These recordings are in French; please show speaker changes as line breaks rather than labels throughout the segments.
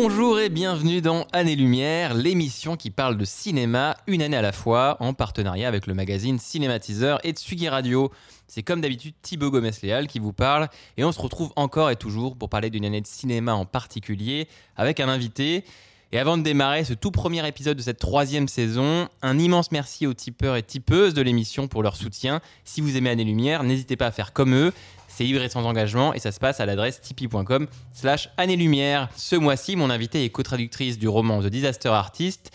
Bonjour et bienvenue dans Année Lumière, l'émission qui parle de cinéma une année à la fois en partenariat avec le magazine Cinématiseur et Tsugi Radio. C'est comme d'habitude Thibaut Gomez-Léal qui vous parle et on se retrouve encore et toujours pour parler d'une année de cinéma en particulier avec un invité. Et avant de démarrer ce tout premier épisode de cette troisième saison, un immense merci aux tipeurs et tipeuses de l'émission pour leur soutien. Si vous aimez Année Lumière, n'hésitez pas à faire comme eux. C'est libre et sans engagement et ça se passe à l'adresse tipeee.com slash année-lumière. Ce mois-ci, mon invité est co-traductrice du roman The Disaster Artist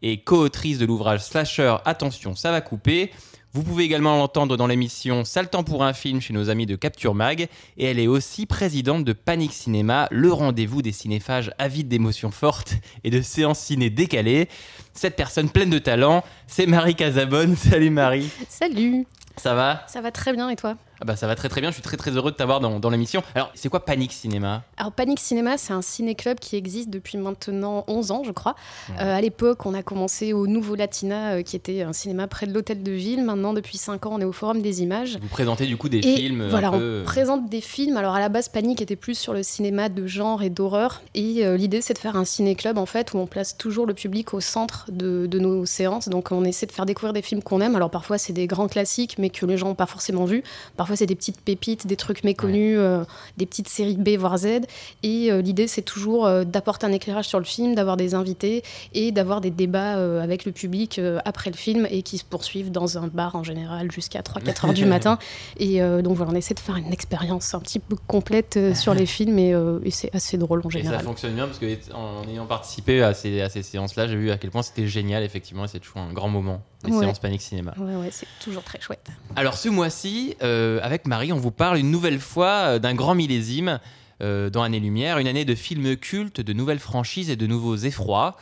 et co-autrice de l'ouvrage Slasher Attention, ça va couper. Vous pouvez également l'entendre dans l'émission Sale temps pour un film chez nos amis de Capture Mag. Et elle est aussi présidente de Panic Cinéma, le rendez-vous des cinéphages avides d'émotions fortes et de séances ciné décalées. Cette personne pleine de talent, c'est Marie Casabonne. Salut Marie.
Salut
Ça va?
Ça va très bien et toi?
Bah ça va très très bien, je suis très très heureux de t'avoir dans, dans l'émission. Alors, c'est quoi Panic Cinéma
Alors Panic Cinéma, c'est un ciné-club qui existe depuis maintenant 11 ans, je crois. Euh, à l'époque, on a commencé au Nouveau Latina, euh, qui était un cinéma près de l'Hôtel de Ville. Maintenant, depuis 5 ans, on est au Forum des Images.
Vous présentez du coup des
Et
films
Voilà,
un peu...
on présente des films. Alors à la base, Panic était plus sur le cinéma de genre et d'horreur. Et euh, l'idée, c'est de faire un ciné-club en fait où on place toujours le public au centre de, de nos séances. Donc on essaie de faire découvrir des films qu'on aime. Alors parfois, c'est des grands classiques, mais que les gens n'ont pas forcément vus. Parfois, c'est des petites pépites, des trucs méconnus, euh, des petites séries B voire Z. Et euh, l'idée, c'est toujours euh, d'apporter un éclairage sur le film, d'avoir des invités et d'avoir des débats avec le public après le film et qui se poursuivent dans un bar en général jusqu'à 3-4 heures du matin. Et donc voilà, on essaie de faire une expérience un petit peu complète sur les films et, et c'est assez drôle en
Et ça
général.
fonctionne bien parce que en ayant participé à ces, à ces séances-là, j'ai vu à quel point c'était génial, effectivement, et c'est toujours un grand moment, les
Ouais.
séances Panic Cinéma.
Ouais, ouais, c'est toujours très chouette.
Alors ce mois-ci, euh, avec Marie, on vous parle une nouvelle fois euh, d'un grand millésime euh, dans Année Lumière, une année de films cultes, de nouvelles franchises et de nouveaux effrois.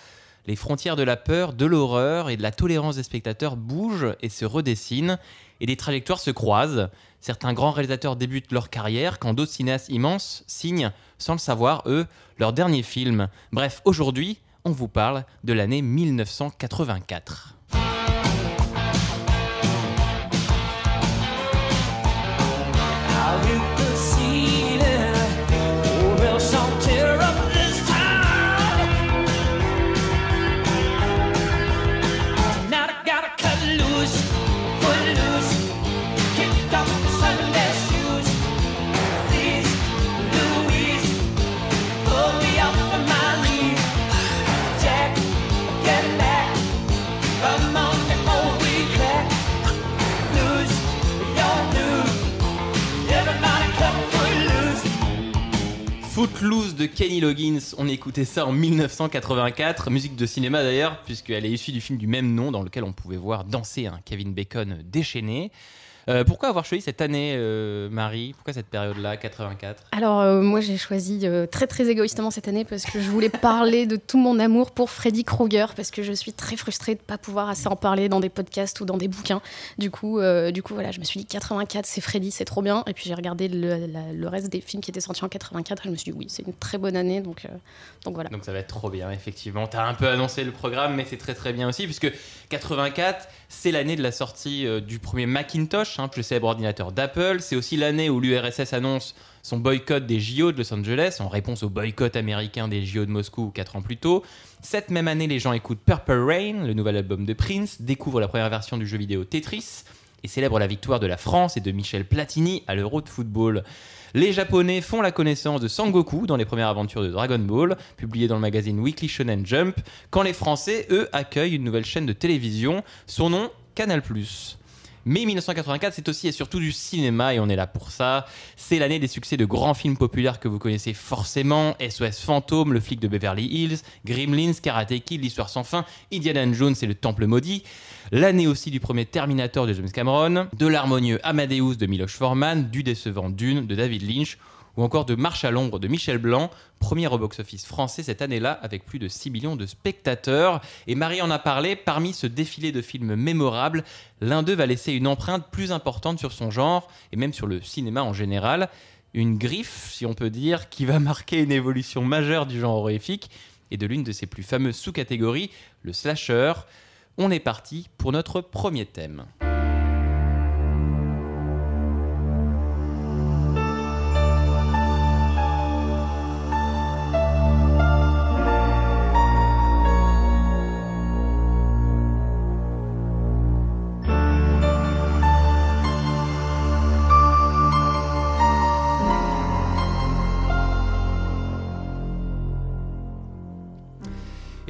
Les frontières de la peur, de l'horreur et de la tolérance des spectateurs bougent et se redessinent, et des trajectoires se croisent. Certains grands réalisateurs débutent leur carrière, quand d'autres cinéastes immenses signent, sans le savoir, eux, leur dernier film. Bref, aujourd'hui, on vous parle de l'année 1984. Footloose de Kenny Loggins, on écoutait ça en 1984, musique de cinéma d'ailleurs, puisqu'elle est issue du film du même nom dans lequel on pouvait voir danser un Kevin Bacon déchaîné. Euh, pourquoi avoir choisi cette année, euh, Marie? Pourquoi cette période-là, 84
Alors euh, moi j'ai choisi euh, très très égoïstement cette année parce que je voulais parler de tout mon amour pour Freddy Krueger parce que je suis très frustrée de pas pouvoir assez en parler dans des podcasts ou dans des bouquins. Du coup, euh, du coup voilà, je me suis dit 84 c'est Freddy, c'est trop bien. Et puis j'ai regardé le, la- le reste des films qui étaient sortis en 84 et je me suis dit oui c'est une très bonne année donc, euh, donc voilà.
Donc ça va être trop bien, effectivement. Tu as un peu annoncé le programme, mais c'est très très bien aussi, puisque 84, c'est l'année de la sortie euh, du premier Macintosh, hein, plus célèbre ordinateur d'Apple. C'est aussi l'année où l'URSS annonce son boycott des JO de Los Angeles, en réponse au boycott américain des JO de Moscou 4 ans plus tôt. Cette même année, les gens écoutent Purple Rain, le nouvel album de Prince, découvrent la première version du jeu vidéo Tetris, et célèbrent la victoire de la France et de Michel Platini à l'Euro de football. Les Japonais font la connaissance de Sangoku dans les premières aventures de Dragon Ball, publiées dans le magazine Weekly Shonen Jump, quand les Français, eux, accueillent une nouvelle chaîne de télévision, son nom Canal+. Mais 1984, c'est aussi et surtout du cinéma et on est là pour ça. C'est l'année des succès de grands films populaires que vous connaissez forcément SOS Fantôme, Le flic de Beverly Hills, Gremlins, Karate Kid, L'histoire sans fin, Indiana Jones et Le Temple maudit. L'année aussi du premier Terminator de James Cameron, de l'harmonieux Amadeus de Miloš Forman, du décevant Dune de David Lynch ou encore de Marche à l'ombre de Michel Blanc, premier au box-office français cette année-là avec plus de 6 millions de spectateurs. Et Marie en a parlé, parmi ce défilé de films mémorables, l'un d'eux va laisser une empreinte plus importante sur son genre et même sur le cinéma en général. Une griffe, si on peut dire, qui va marquer une évolution majeure du genre horrifique et de l'une de ses plus fameuses sous-catégories, le slasher. On est parti pour notre premier thème.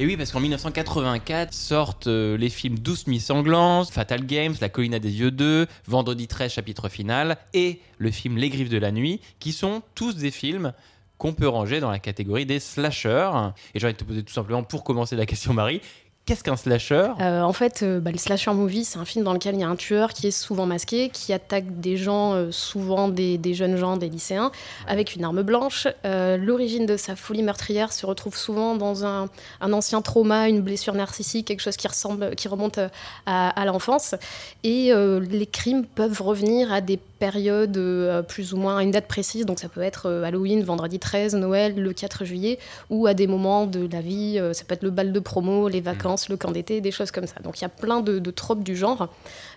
Et oui, parce qu'en 1984 sortent euh, les films Douce Nuits Sanglantes, Fatal Games, La Colline des yeux 2, Vendredi 13, chapitre final, et le film Les Griffes de la Nuit, qui sont tous des films qu'on peut ranger dans la catégorie des slashers. Et j'ai envie de te poser tout simplement, pour commencer la question, Marie, qu'est-ce qu'un slasher?
Euh, en fait, euh, bah, le slasher movie, c'est un film dans lequel il y a un tueur qui est souvent masqué, qui attaque des gens, euh, souvent des, des jeunes gens, des lycéens, avec une arme blanche. L'origine de sa folie meurtrière se retrouve souvent dans un, un ancien trauma, une blessure narcissique, quelque chose qui ressemble, qui remonte à, à l'enfance. Et les crimes peuvent revenir à des périodes plus ou moins à une date précise. Donc ça peut être Halloween, vendredi 13, Noël, le 4 juillet, ou à des moments de la vie. ça peut être le bal de promo, les vacances, le camp d'été, des choses comme ça. Donc il y a plein de, tropes du genre.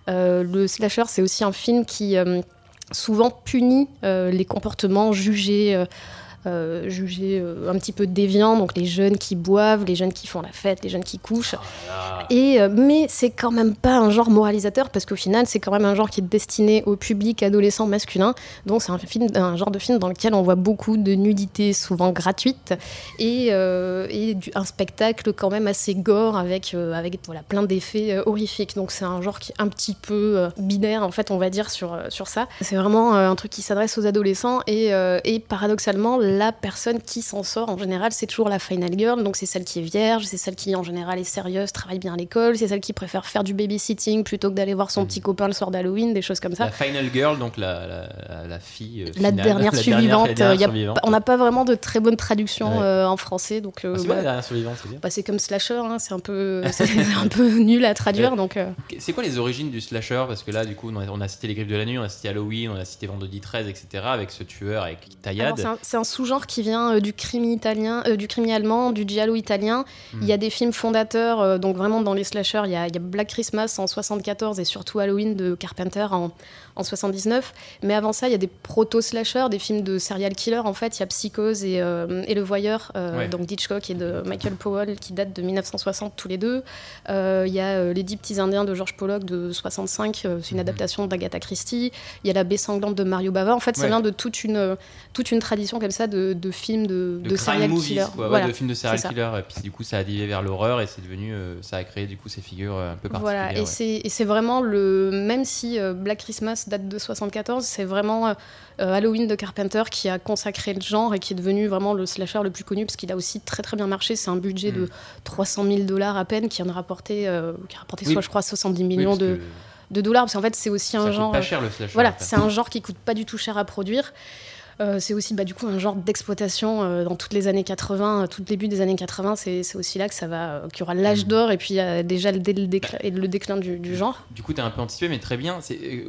Euh, le slasher, c'est aussi un film qui euh, souvent punit euh, les comportements jugés. Euh, jugés euh, un petit peu déviants, donc les jeunes qui boivent, les jeunes qui font la fête, les jeunes qui couchent. Et, euh, mais c'est quand même pas un genre moralisateur parce qu'au final, c'est quand même un genre qui est destiné au public adolescent masculin. Donc c'est un, film, un genre de film dans lequel on voit beaucoup de nudité, souvent gratuite, et, euh, et du- un spectacle quand même assez gore avec, euh, avec voilà, plein d'effets horrifiques. Donc c'est un genre qui est un petit peu binaire, en fait, on va dire, sur, sur ça. C'est vraiment un truc qui s'adresse aux adolescents et, et paradoxalement, la personne qui s'en sort en général, c'est toujours la final girl. Donc c'est celle qui est vierge, c'est celle qui en général est sérieuse, travaille bien à l'école, c'est celle qui préfère faire du babysitting plutôt que d'aller voir son petit copain le soir d'Halloween, des choses comme ça.
La final girl, donc la, la, la fille. euh,
La dernière
la
survivante,
la dernière
euh, y a
survivante.
on n'a pas vraiment de très bonne traduction
Ouais.
euh, en français, donc
Ah, c'est
bah,
la dernière survivante, c'est
bah, comme slasher, hein, c'est un peu, un peu nul à traduire, donc.
C'est quoi les origines du slasher? Parce que là, du coup, on a, on a cité les griffes de la nuit, on a cité Halloween, on a cité Vendredi 13, etc. Avec ce tueur, avec Taillade.
c'est un, un sous-genre qui vient euh, du crime italien, euh, du crime allemand, du giallo italien.
Hmm.
Il y a des films fondateurs, euh, donc vraiment dans les slashers, il y, y a Black Christmas en 74 et surtout Halloween de Carpenter en, en 79. Mais avant ça, il y a des proto-slashers, des films de serial killer. En fait, il y a Psychose et, euh, et Le Voyeur, euh,
Ouais.
donc d'Hitchcock et de Michael Powell, qui datent de 1960 tous les deux. Euh, Il y a Les Dix Petits Indiens de George Pollock de 65, euh, c'est une
Mhm.
adaptation d'Agatha Christie. Il y a La Baie sanglante de Mario Bava. En fait, ça
Ouais.
vient de toute une, toute une tradition comme ça de, de films de,
de,
serial
movies,
killer.
quoi, ouais,
Voilà.
de films de serial killer. Et puis du coup, ça a divisé vers l'horreur et c'est devenu, ça a créé du coup ces figures un peu particulières.
Voilà, et
ouais.
c'est vraiment le. Même si Black Christmas date de 74, c'est vraiment euh, euh, Halloween de Carpenter qui a consacré le genre et qui est devenu vraiment le slasher le plus connu parce qu'il a aussi très très bien marché. C'est un budget de 300 000 dollars à peine qui en a rapporté, euh, qui a rapporté
Oui.
soit je crois 70
Oui,
millions de,
que
de dollars parce qu'en fait c'est aussi
ça
un genre.
pas cher le slasher.
Voilà, c'est un genre qui coûte pas du tout cher à produire. Euh, c'est aussi bah, du coup un genre d'exploitation euh, dans toutes les années 80, euh, tout le début des années 80, c'est aussi là que ça va, qu'il y aura l'âge
Mm.
d'or et puis euh, déjà le, dé- le déclin, et le déclin du, du genre.
Du coup, t'es un peu anticipé, mais très bien.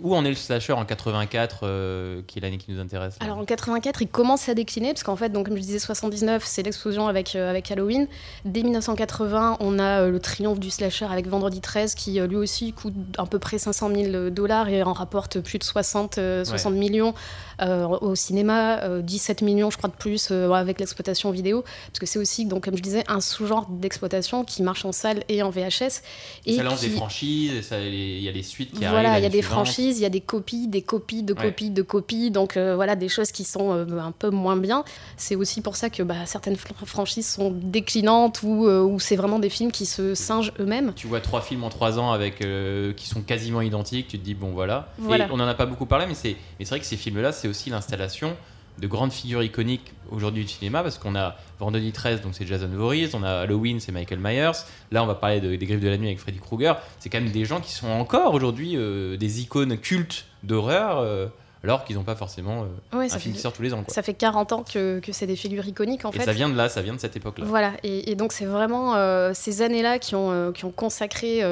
Où en est le slasher en 84, euh, qui est l'année qui nous intéresse
Alors en 84, il commence à décliner parce qu'en fait, donc comme je disais, 79, c'est l'explosion avec avec Halloween. Dès 1980, on a le triomphe du slasher avec Vendredi 13 qui lui aussi coûte à peu près 500 000 dollars et en rapporte plus de 60 euh, 60 millions au cinéma, euh, 17 millions je crois de plus euh, avec l'exploitation vidéo parce que c'est aussi donc comme je disais un sous-genre d'exploitation qui marche en salle et en VHS
Et ça lance
qui-
des franchises, il y a les suites qui arrivent.
voilà, il y a des
suivante.
franchises, il y a des copies, des copies, de
Ouais.
copies, de copies. Donc euh, voilà, des choses qui sont euh, un peu moins bien. C'est aussi pour ça que bah, certaines fr- franchises sont déclinantes ou, euh, ou c'est vraiment des films qui se singent eux-mêmes.
Tu vois trois films en trois ans avec euh, qui sont quasiment identiques, tu te dis bon voilà.
Voilà.
Et on en a pas beaucoup parlé, mais c'est mais c'est vrai que ces films-là, c'est aussi l'installation de grandes figures iconiques aujourd'hui du cinéma, parce qu'on a Vendredi 13, donc c'est Jason Voorhees, on a Halloween, c'est Michael Myers. Là, on va parler de- des Griffes de la nuit avec Freddy Krueger. C'est quand même des gens qui sont encore aujourd'hui euh, des icônes cultes d'horreur. euh, alors qu'ils n'ont pas forcément euh,
Ouais,
un film qui sort tous les ans. Quoi.
Ça fait 40 ans que, que c'est des figures iconiques en
Et
fait.
ça vient de là, ça vient de cette époque-là.
Voilà, et, et donc c'est vraiment euh, ces années-là qui ont, euh, qui ont consacré,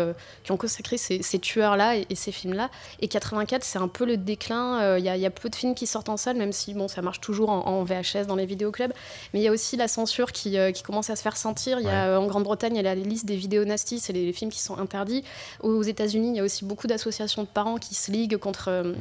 qui ont consacré ces, ces tueurs-là et, et ces films-là. Et 84, c'est un peu le déclin. Il y, a- il y a peu de films qui sortent en salle, même si bon, ça marche toujours en, en VHS dans les vidéoclubs. Mais il y a aussi la censure qui, qui commence à se faire sentir. Y a, en Grande-Bretagne, il y a la liste des vidéos nasty, c'est les, les films qui sont interdits. Aux États-Unis, il y a aussi beaucoup d'associations de parents qui se liguent contre. euh,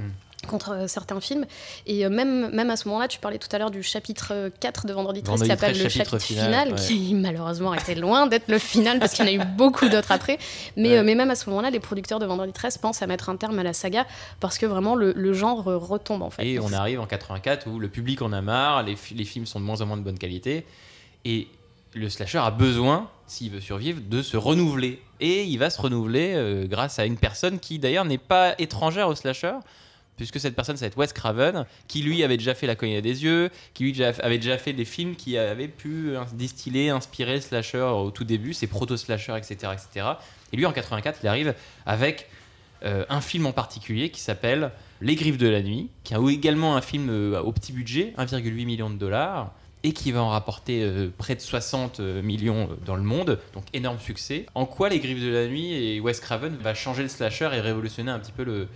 contre euh, certains films. Et euh, même, même à ce moment-là, tu parlais tout à l'heure du chapitre euh, 4 de Vendredi 13
Vendredi
qui s'appelle
13,
le
chapitre final,
final,
ouais.
qui malheureusement était loin d'être le final parce qu'il y en a eu beaucoup d'autres après. Mais,
Ouais.
euh, mais même à ce moment-là, les producteurs de Vendredi 13 pensent à mettre un terme à la saga parce que vraiment le, le genre euh, retombe en fait.
Et on arrive en 84 où le public en a marre, les, fi- les films sont de moins en moins de bonne qualité, et le slasher a besoin, s'il veut survivre, de se renouveler. Et il va se renouveler euh, grâce à une personne qui d'ailleurs n'est pas étrangère au slasher, puisque cette personne, ça va être Wes Craven, qui lui avait déjà fait La cognée des yeux, qui lui avait déjà fait des films qui avaient pu euh, distiller, inspirer slasher au tout début, ses proto-slashers, etc., etc. Et lui, en 84, il arrive avec euh, un film en particulier qui s'appelle Les Griffes de la Nuit, qui est également un film euh, au petit budget, 1,8 million de dollars, et qui va en rapporter près de 60 millions dans le monde, donc énorme succès. En quoi Les Griffes de la Nuit et Wes Craven va changer le slasher et révolutionner un petit peu le,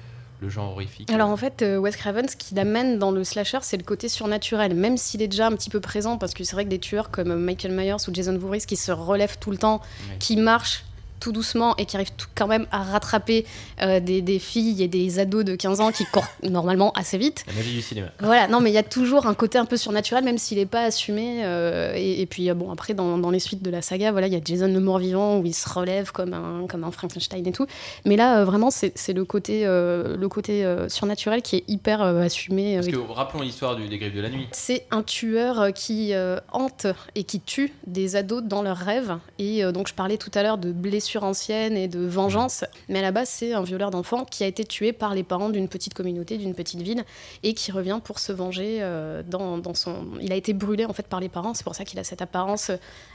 le genre horrifique.
Alors en fait, euh, Wes Craven, ce qu'il amène dans le slasher, c'est le côté surnaturel, même s'il est déjà un petit peu présent, parce que c'est vrai que des tueurs comme Michael Myers ou Jason Voorhees qui se relèvent tout le temps, qui marchent tout doucement et qui arrivent tout- quand même à rattraper euh, des, des filles et des ados de 15 ans qui courent normalement assez vite.
La magie du cinéma.
Voilà, non, mais il y a toujours un côté un peu surnaturel, même s'il n'est pas assumé. euh, et, et puis, euh, bon, après, dans, dans les suites de la saga, voilà, il y a Jason le mort-vivant où il se relève comme un, comme un Frankenstein et tout. Mais là, vraiment, c'est le côté, le côté surnaturel qui est hyper assumé.
Parce que rappelons l'histoire du des Griffes de la Nuit.
c'est un tueur qui hante et qui tue des ados dans leurs rêves. Et donc, je parlais tout à l'heure de blessures anciennes et de vengeance. Mais à la base, c'est un violeur d'enfants qui a été tué par les parents d'une petite communauté, d'une petite ville, et qui revient pour se venger euh, dans, dans son. Il a été brûlé en fait par les parents. C'est pour ça qu'il a cette apparence.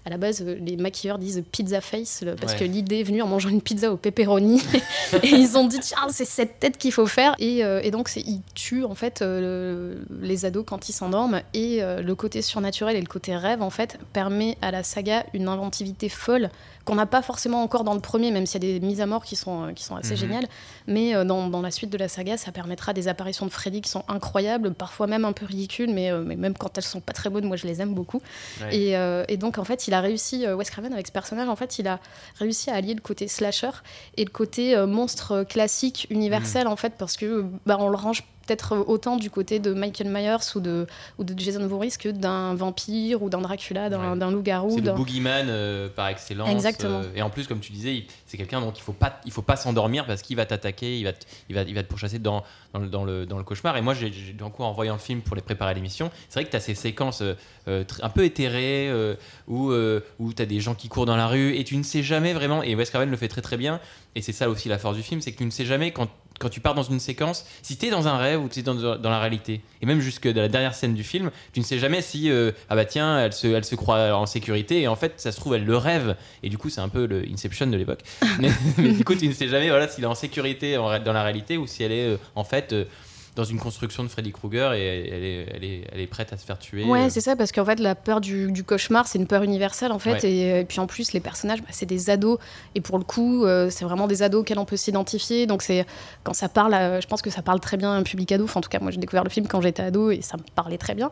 À la base, euh, les maquilleurs disent pizza face parce
Ouais.
que l'idée est venue en mangeant une pizza au pepperoni. et ils ont dit tiens, c'est cette tête qu'il faut faire. Et, euh, et donc, il tue en fait le- les ados quand ils s'endorment. Et le côté surnaturel et le côté rêve en fait permet à la saga une inventivité folle qu'on n'a pas forcément encore dans le premier, même s'il y a des mises à mort qui sont, qui sont assez
Mhm.
géniales. Mais euh, dans, dans la suite de la saga, ça permettra des apparitions de Freddy qui sont incroyables, parfois même un peu ridicules, mais, euh, mais même quand elles sont pas très bonnes, moi je les aime beaucoup.
Ouais.
Et, euh, et donc en fait, il a réussi, Wes Craven avec ce personnage, en fait, il a réussi à allier le côté slasher et le côté euh, monstre classique, universel, en fait, parce que bah, on le range peut-être autant du côté de Michael Myers ou de, ou de Jason Voorhees que d'un vampire ou d'un Dracula, d'un
Ouais.
loup-garou.
C'est le boogeyman euh, par excellence.
Exactement.
euh, et en plus, comme tu disais, c'est quelqu'un dont il faut pas, il faut pas s'endormir parce qu'il va t'attaquer, il va, te- il va, il va te pourchasser dans, dans, le, dans, le, dans le cauchemar. Et moi, j'ai, d'un coup, en voyant le film pour les préparer à l'émission, c'est vrai que tu as ces séquences euh, un peu éthérées où, où tu as des gens qui courent dans la rue et tu ne sais jamais vraiment. Et Wes Craven le fait très très bien. Et c'est ça aussi la force du film, c'est que tu ne sais jamais quand quand tu pars dans une séquence, si tu es dans un rêve ou tu es dans, dans la réalité, et même jusque dans la dernière scène du film, tu ne sais jamais si, euh, ah bah tiens, elle se, elle se croit en sécurité, et en fait, ça se trouve, elle le rêve, et du coup, c'est un peu le Inception de l'époque. mais, mais du coup, tu ne sais jamais voilà, s'il est en sécurité en dans la réalité ou si elle est, euh, en fait, euh, dans une construction de Freddy Krueger et elle est, elle est, elle est prête à se faire tuer.
Ouais,
euh.
c'est ça, parce qu'en fait, la peur du, du cauchemar, c'est une peur universelle, en fait.
Ouais.
Et, euh, et puis en plus, les personnages, bah, c'est des ados. Et pour le coup, euh, c'est vraiment des ados auxquels on peut s'identifier. Donc, c'est quand ça parle, à- je pense que ça parle très bien à un public ado. Enfin, en tout cas, moi, j'ai découvert le film quand j'étais ado et ça me parlait très bien.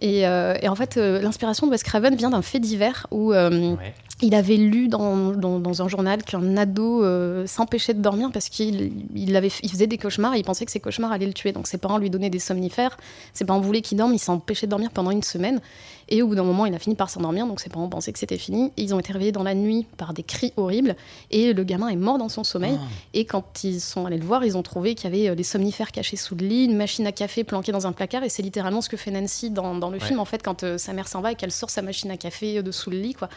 Et, euh, et en fait, euh, l'inspiration de Wes Craven vient d'un fait divers où.
Ouais.
Il avait lu dans, dans, un journal qu'un ado euh, s'empêchait de dormir parce qu'il il avait, il faisait des cauchemars et il pensait que ses cauchemars allaient le tuer. Donc ses parents lui donnaient des somnifères. Ses parents voulaient qu'il dorme, il s'empêchait de dormir pendant une semaine. Et au bout d'un moment, il a fini par s'endormir. Donc ses parents pensaient que c'était fini. Et ils ont été réveillés dans la nuit par des cris horribles. Et le gamin est mort dans son sommeil.
Ah.
Et quand ils sont allés le voir, ils ont trouvé qu'il y avait euh, des somnifères cachés sous le lit, une machine à café planquée dans un placard. Et c'est littéralement ce que fait Nancy dans, dans le
Ouais.
film, en fait, quand euh, sa mère s'en va et qu'elle sort sa machine à café euh, de sous le lit. Quoi.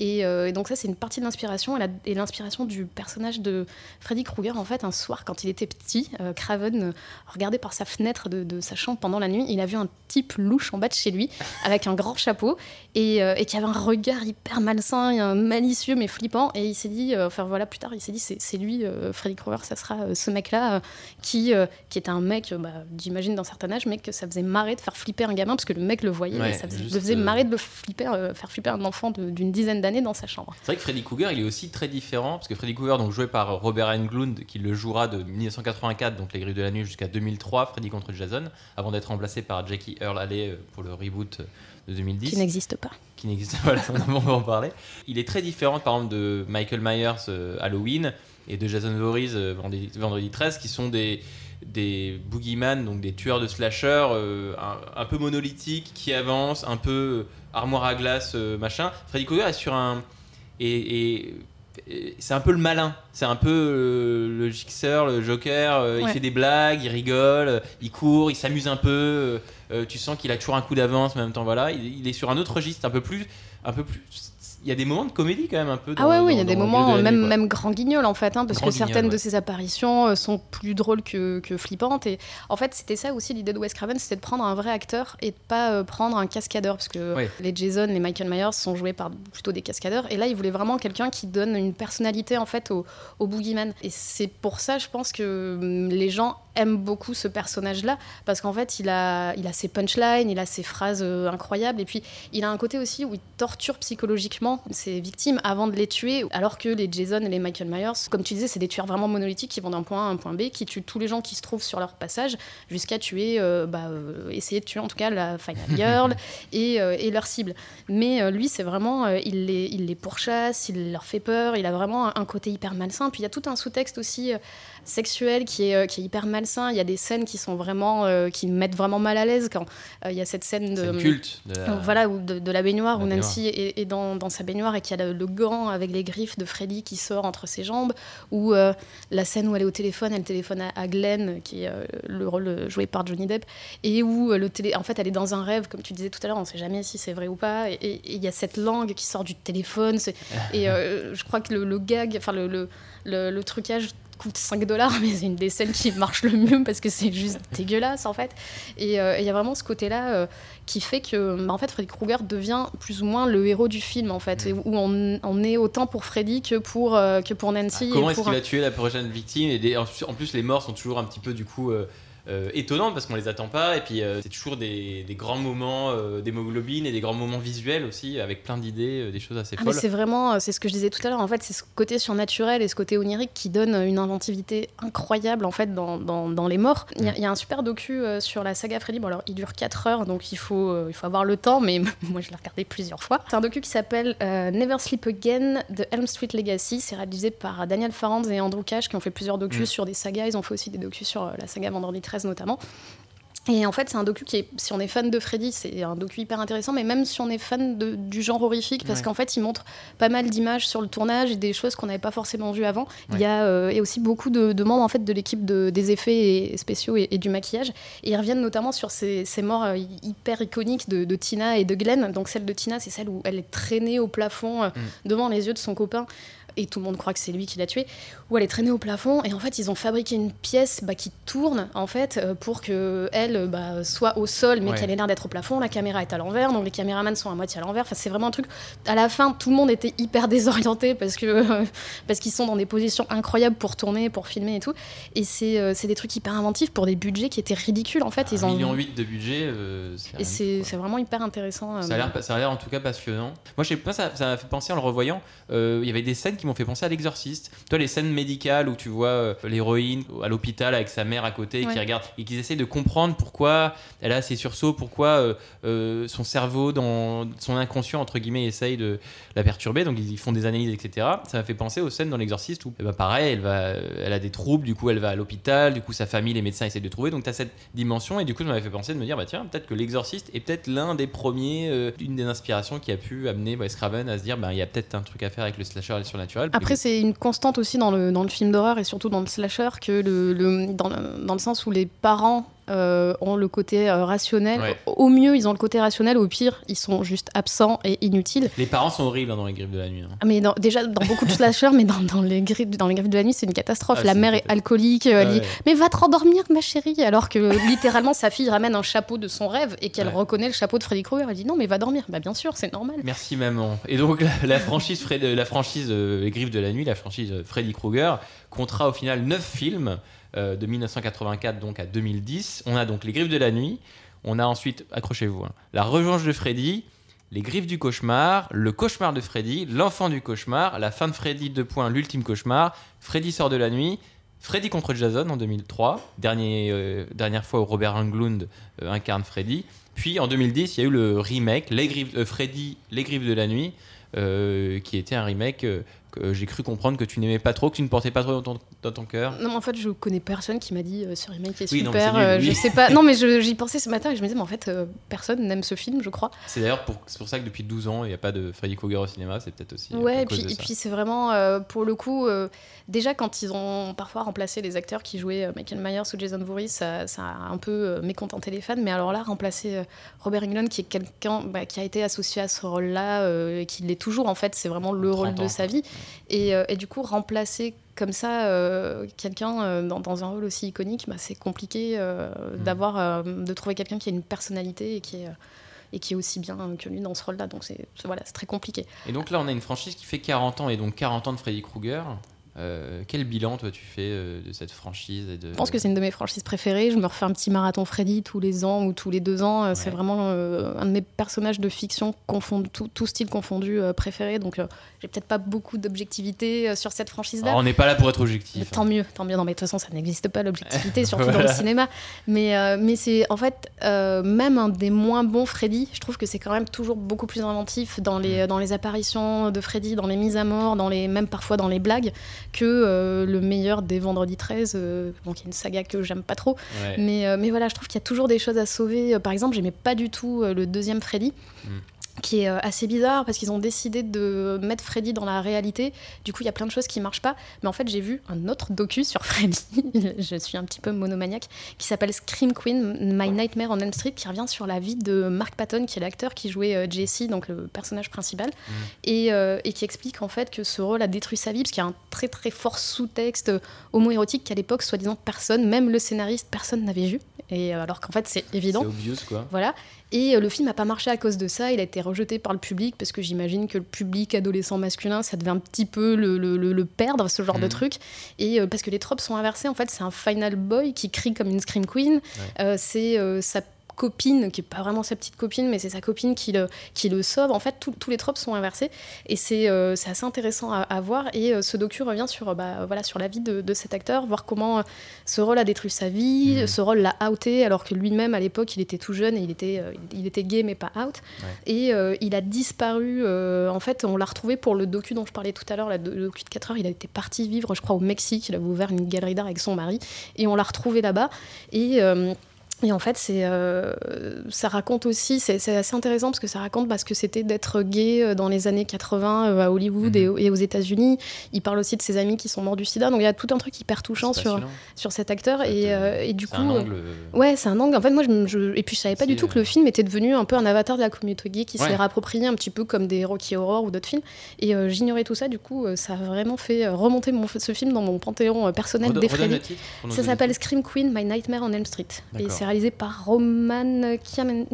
Et, et donc, ça, c'est une partie de l'inspiration. Et, l'inspiration du personnage de Freddy Krueger, en fait, un soir, quand il était petit, Craven regardait par sa fenêtre de, de sa chambre pendant la nuit. Il a vu un type louche en bas de chez lui, avec un grand chapeau et, euh, et qui avait un regard hyper malsain, et un malicieux mais flippant. Et il s'est dit, euh, enfin voilà, plus tard, il s'est dit, c'est c'est lui, euh, Freddy Krueger, ça sera ce mec-là, qui, qui était un mec, bah, j'imagine d'un certain âge, mais que ça faisait marrer de faire flipper un gamin, parce que le mec le voyait,
Ouais,
et ça faisait,
juste,
le faisait marrer de le flipper, faire flipper un enfant d'une dizaine d'années dans sa chambre.
C'est vrai que Freddy Krueger, il est aussi très différent parce que Freddy Krueger, donc joué par Robert Englund, qui le jouera de 1984, donc Les Griffes de la Nuit, jusqu'à 2003, Freddy contre Jason, avant d'être remplacé par Jackie Earl euh, pour le reboot de 2010.
Qui n'existe pas.
qui n'existe voilà, on va en parler. Il est très différent, par exemple, de Michael Myers euh, Halloween et de Jason Voorhees euh, vendredi, vendredi 13, qui sont des des boogeyman, donc des tueurs de slasher euh, un, un peu monolithiques qui avancent, un peu armoire à glace, machin. Freddy Krueger est sur un et c'est un peu le malin, c'est un peu euh, le Jigsaw, le Joker. euh, Il fait des blagues, il rigole, euh, il court, il s'amuse un peu. tu sens qu'il a toujours un coup d'avance, mais en même temps voilà, il, il est sur un autre registre, un peu plus, un peu plus. Il y a des moments de comédie quand même un peu.
Ah ouais, oui, il y a des moments,
de
même,
quoi.
même grand guignol en fait, hein, parce
Grand
que certaines
guignol,
de ses apparitions euh, sont plus drôles que, que flippantes. Et en fait, c'était ça aussi l'idée de Wes Craven, c'était de prendre un vrai acteur et de pas euh, prendre un cascadeur, parce que les Jason, les Michael Myers sont joués par plutôt des cascadeurs. Et là, il voulait vraiment quelqu'un qui donne une personnalité en fait au, au boogeyman. Et c'est pour ça, je pense que hum, les gens aiment beaucoup ce personnage-là, parce qu'en fait, il a, il a ses punchlines, il a ses phrases euh, incroyables, et puis il a un côté aussi où il torture psychologiquement ses victimes avant de les tuer, alors que les Jason et les Michael Myers, comme tu disais, c'est des tueurs vraiment monolithiques qui vont d'un point A à un point B, qui tuent tous les gens qui se trouvent sur leur passage, jusqu'à tuer, euh, bah, euh, essayer de tuer en tout cas la Final Girl et, et leur cible. Mais lui, c'est vraiment, il, les, il les pourchasse, il leur fait peur, il a vraiment un, un côté hyper malsain. Puis il y a tout un sous-texte aussi sexuel qui est, euh, qui est hyper malsain. Il y a des scènes qui sont vraiment, euh, qui me mettent vraiment mal à l'aise quand euh, il y a cette scène de.
Culte. de la-
Voilà, ou de, de la baignoire
La
où
baignoire.
Nancy est, est dans, dans sa baignoire et qu'il y a le, le gant avec les griffes de Freddy qui sort entre ses jambes, ou la scène où elle est au téléphone, elle téléphone à, à Glenn, qui est le rôle joué par Johnny Depp, et où le télé, en fait elle est dans un rêve, comme tu disais tout à l'heure, on ne sait jamais si c'est vrai ou pas, et- il y a cette langue qui sort du téléphone, et euh, je crois que le, le gag, enfin le- le trucage coûte 5 dollars, mais c'est une des scènes qui marche le mieux parce que c'est juste dégueulasse en fait. Et euh, il y a vraiment ce côté-là euh, qui fait que bah, en fait Freddy Krueger devient plus ou moins le héros du film en fait, et où on, on est autant pour Freddy que pour, euh, que pour Nancy.
Ah, Comment est-ce qu'il va tuer la prochaine victime? Et des- en plus, les morts sont toujours un petit peu du coup euh, étonnantes parce qu'on les attend pas. Et puis, euh, c'est toujours des, des grands moments euh, d'hémoglobine et des grands moments visuels aussi, avec plein d'idées, euh, des choses assez
Ah,
folles.
c'est vraiment, c'est ce que je disais tout à l'heure, en fait, c'est ce côté surnaturel et ce côté onirique qui donne une inventivité incroyable, en fait, dans, dans, dans les morts. Il y, a- il y a un super docu sur la saga Freddy, bon alors, il dure 4 heures, donc il faut, il faut avoir le temps, mais moi, je l'ai regardé plusieurs fois. C'est un docu qui s'appelle Never Sleep Again, The Elm Street Legacy, c'est réalisé par Daniel Farrands et Andrew Cash, qui ont fait plusieurs docus
Mm.
sur des sagas, ils ont fait aussi des docus sur la saga Vendredi 13 notamment. Et en fait, c'est un docu qui est, si on est fan de Freddy, c'est un docu hyper intéressant, mais même si on est fan de- du genre horrifique, parce
Ouais.
qu'en fait, il montre pas mal d'images sur le tournage et des choses qu'on n'avait pas forcément vues avant. Il y a euh, et aussi beaucoup de, de membres en fait de l'équipe de- des effets et- spéciaux et, et du maquillage. Et ils reviennent notamment sur ces, ces morts euh, hyper iconiques de, de Tina et de Glenn. Donc celle de Tina, c'est celle où elle est traînée au plafond euh,
Mm.
devant les yeux de son copain. Et tout le monde croit que c'est lui qui l'a tuée, où elle est traînée au plafond. Et en fait, ils ont fabriqué une pièce bah, qui tourne, en fait, euh, pour que elle bah, soit au sol, mais
Ouais.
qu'elle ait l'air d'être au plafond. La caméra est à l'envers, donc les caméramans sont à moitié à l'envers. Enfin, c'est vraiment un truc. À la fin, tout le monde était hyper désorienté parce que euh, parce qu'ils sont dans des positions incroyables pour tourner, pour filmer et tout. Et c'est euh, des trucs hyper inventifs pour des budgets qui étaient ridicules, en fait. Ils
1,8
ont...
million de budget, euh,
Et c'est vraiment hyper intéressant. euh,
Ça a l'air, en tout cas passionnant. Moi, je sais pas, ça, m'a fait penser en le revoyant. Il y avait des scènes qui m'ont fait penser à l'exorciste. Toi, les scènes médicales où tu vois euh, l'héroïne à l'hôpital avec sa mère à côté qui regarde et qui essaient de comprendre pourquoi elle a ses sursauts, pourquoi euh, euh, son cerveau, dans son inconscient, entre guillemets, essaye de la perturber. Donc, ils font des analyses, etc. Ça m'a fait penser aux scènes dans l'exorciste où, ben, pareil, elle, va, elle a des troubles, du coup, elle va à l'hôpital, du coup, sa famille, les médecins essaient de trouver. Donc, tu as cette dimension et du coup, ça m'avait fait penser de me dire, bah tiens, peut-être que l'exorciste est peut-être l'un des premiers, une des inspirations qui a pu amener Wes Craven à se dire, bah, il y a peut-être un truc à faire avec le slasher et le surnaturel.
Après, c'est une constante aussi dans le, dans le film d'horreur et surtout dans le slasher, que le, le- dans, le, dans le sens où les parents euh, ont le côté euh, rationnel.
Ouais.
Au mieux, ils ont le côté rationnel. Au pire, ils sont juste absents et inutiles.
Les parents sont horribles hein, dans les griffes de la nuit. hein.
Ah, Mais dans- déjà, dans beaucoup de slashers, mais dans, dans les griffes, dans les griffes de la nuit, c'est une catastrophe.
Ah,
la mère est alcoolique. elle dit
Ouais.
Mais va te rendormir, ma chérie. Alors que littéralement, sa fille ramène un chapeau de son rêve et qu'elle
Ouais.
reconnaît le chapeau de Freddy Krueger. Elle dit Non, mais va dormir. Bah, bien sûr, c'est normal.
Merci maman. Et donc la, la franchise, Fred- la franchise euh, Les Griffes de la Nuit, la franchise Freddy Krueger, comptera au final 9 films euh, de 1984 donc à 2010. On a donc Les Griffes de la Nuit, on a ensuite, accrochez-vous, hein, La Revanche de Freddy, Les Griffes du Cauchemar, Le Cauchemar de Freddy, L'Enfant du Cauchemar, La fin de Freddy, deux points, L'Ultime Cauchemar, Freddy sort de la nuit, Freddy contre Jason en 2003, dernier, euh, dernière fois où Robert Englund euh, incarne Freddy. Puis en 2010, il y a eu le remake, Les Griffes, Freddy, Les Griffes de la Nuit, qui était un remake euh, j'ai cru comprendre que tu n'aimais pas trop, que tu ne portais pas trop dans ton, dans ton cœur.
Non, mais en fait, je connais personne qui m'a dit euh, ce remake est
Oui, non, mais
super.
c'est nul,
euh,
oui.
Je sais pas. Non, mais j'y pensais ce matin et je me disais, mais en fait, euh, personne n'aime ce film, je crois.
C'est d'ailleurs pour, pour ça que depuis 12 ans, il n'y a pas de Freddy Krueger au cinéma, c'est peut-être aussi
Ouais, et puis, et c'est vraiment, pour le coup, déjà quand ils ont parfois remplacé les acteurs qui jouaient Michael Myers ou Jason Voorhees, ça, ça a un peu mécontenté les fans. Mais alors là, remplacer Robert Englund, qui est quelqu'un bah, qui a été associé à ce rôle-là, et qui l'est toujours en fait, c'est vraiment le
30
rôle
ans,
de sa vie. Et, euh, et du coup, remplacer comme ça euh, quelqu'un euh, dans, dans un rôle aussi iconique, bah, c'est compliqué euh,
Mm.
d'avoir, de trouver quelqu'un qui a une personnalité et qui est... et qui est aussi bien que lui dans ce rôle-là. Donc c'est- voilà, c'est très compliqué.
Et donc là, on a une franchise qui fait 40 ans, et donc 40 ans de Freddy Krueger. Euh, quel bilan, toi, tu fais euh, de cette franchise et de...
Je pense que c'est une de mes franchises préférées. Je me refais un petit marathon Freddy tous les ans ou tous les deux ans. Euh, C'est vraiment un de mes personnages de fiction, confondu, tout, tout style confondu, préféré. Donc j'ai peut-être pas beaucoup d'objectivité sur cette franchise-là.
Alors, on n'est pas là pour être objectif. Hein.
tant mieux, tant mieux. Non, mais de toute façon, ça n'existe pas l'objectivité, surtout dans le cinéma. Mais, mais c'est en fait même un des moins bons Freddy. Je trouve que c'est quand même toujours beaucoup plus inventif dans les,
Mm.
dans les apparitions de Freddy, dans les mises à mort, dans les, même parfois dans les blagues, que euh, le meilleur des Vendredi 13, euh, bon, qui est une saga que j'aime pas trop.
Ouais.
Mais, euh, mais voilà, je trouve qu'il y a toujours des choses à sauver. Euh, Par exemple, j'aimais pas du tout le deuxième Freddy.
Mm.
Qui est euh, assez bizarre parce qu'ils ont décidé de mettre Freddy dans la réalité. Du coup, il y a plein de choses qui marchent pas. Mais en fait, j'ai vu un autre docu sur Freddy. Je suis un petit peu monomaniaque. Qui s'appelle Scream Queen, My Nightmare on Elm Street, qui revient sur la vie de Mark Patton, qui est l'acteur qui jouait euh, Jesse, donc le personnage principal. Et, euh, et qui explique en fait que ce rôle a détruit sa vie parce qu'il y a un très très fort sous-texte homo-érotique qu'à l'époque, soi-disant, personne, même le scénariste, personne n'avait vu. Et alors qu'en fait, c'est évident.
C'est obvious, quoi.
Voilà. Et euh, le film n'a pas marché à cause de ça. Il a été rejeté par le public parce que j'imagine que le public adolescent masculin, ça devait un petit peu le, le- le- le perdre, ce genre de
Mhm.
truc. Et euh, parce que les tropes sont inversés. En fait, c'est un final boy qui crie comme une scream queen. Euh, c'est euh, sa copine, qui est pas vraiment sa petite copine, mais c'est sa copine qui le, qui le sauve. En fait, tout- tous les tropes sont inversés. Et c'est euh, assez intéressant à, à voir. Et euh, ce docu revient sur, bah, voilà, sur la vie de, de cet acteur, voir comment euh, ce rôle a détruit sa vie,
Mhm.
ce rôle l'a outé, alors que lui-même, à l'époque, il était tout jeune et il était, euh, il était gay, mais pas out.
Ouais.
Et il a disparu. en fait, on l'a retrouvé pour le docu dont je parlais tout à l'heure, le docu de 4 heures. Il a été parti vivre, je crois, au Mexique. Il avait ouvert une galerie d'art avec son mari. Et on l'a retrouvé là-bas. Et. Et en fait, c'est, euh, ça raconte aussi, c'est, c'est assez intéressant parce que ça raconte bah, ce que c'était d'être gay euh, dans les années 80 euh, à Hollywood
Mhm.
et, au- et aux États-Unis. Il parle aussi de ses amis qui sont morts du sida. Donc il y a tout un truc hyper touchant sur, sur cet acteur. Et, euh, et du
C'est
coup.
un angle.
Ouais, c'est un angle. En fait, moi, je, je- et puis je savais pas du tout que le film était devenu un peu un avatar de la communauté gay qui se
Ouais.
l'est rapproprié un petit peu comme des Rocky Horror ou d'autres films. Et euh, j'ignorais tout ça. Du coup, ça a vraiment fait remonter mon, ce film dans mon panthéon personnel
nos
Ça s'appelle. Scream Queen, My Nightmare on Elm Street. Et
D'accord.
c'est réalisé par Roman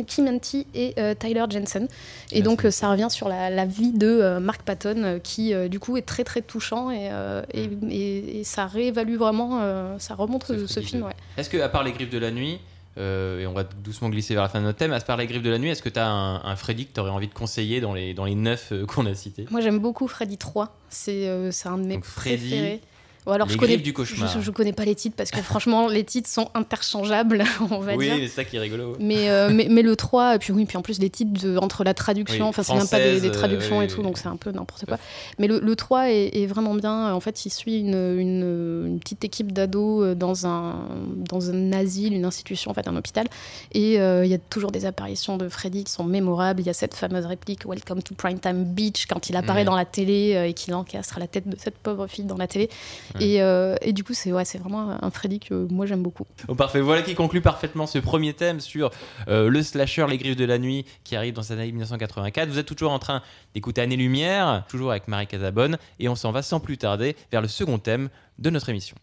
Chianti et euh, Tyler Jensen. Et donc, euh, ça revient sur la, la vie de euh, Mark Patton, qui, du coup, est très, très touchant. Et, et, et- et ça réévalue vraiment, ça remonte
Ce
film. Ouais.
Est-ce que, à part les griffes de la nuit, euh, et on va doucement glisser vers la fin de notre thème, à part les griffes de la nuit, est-ce que tu as un, un Freddy que tu aurais envie de conseiller dans les, dans les neuf qu'on a cités?
Moi, j'aime beaucoup Freddy 3. C'est euh, un de mes
Donc, Freddy,
préférés. Ou alors,
Les
je connais,
Griffes du Cauchemar.
Je, je connais pas les titres parce que franchement, les titres sont interchangeables, on va
Oui,
dire.
c'est ça qui est rigolo.
Mais, euh, mais, mais le 3, et puis oui, puis en plus les titres de- entre la traduction,
Oui,
enfin c'est même pas des,
euh,
traductions
oui,
et tout,
oui,
donc
oui.
c'est un peu n'importe quoi. Mais le, le 3 est, est vraiment bien. En fait, il suit une, une, une petite équipe d'ados euh, dans un, dans un asile, une institution, en fait, un hôpital. Et euh, il y a toujours des apparitions de Freddy qui sont mémorables. Il y a cette fameuse réplique Welcome to Primetime Beach quand il apparaît dans la télé euh, et qu'il encastre la tête de cette pauvre fille dans la télé. Et, euh, et du coup, c'est ouais, vraiment un Freddy que moi j'aime beaucoup.
Oh, parfait, voilà qui conclut parfaitement ce premier thème sur euh, le slasher Les Griffes de la Nuit qui arrive dans cette année 1984. Vous êtes toujours en train d'écouter Année Lumière, toujours avec Marie Casabonne, et on s'en va sans plus tarder vers le second thème de notre émission.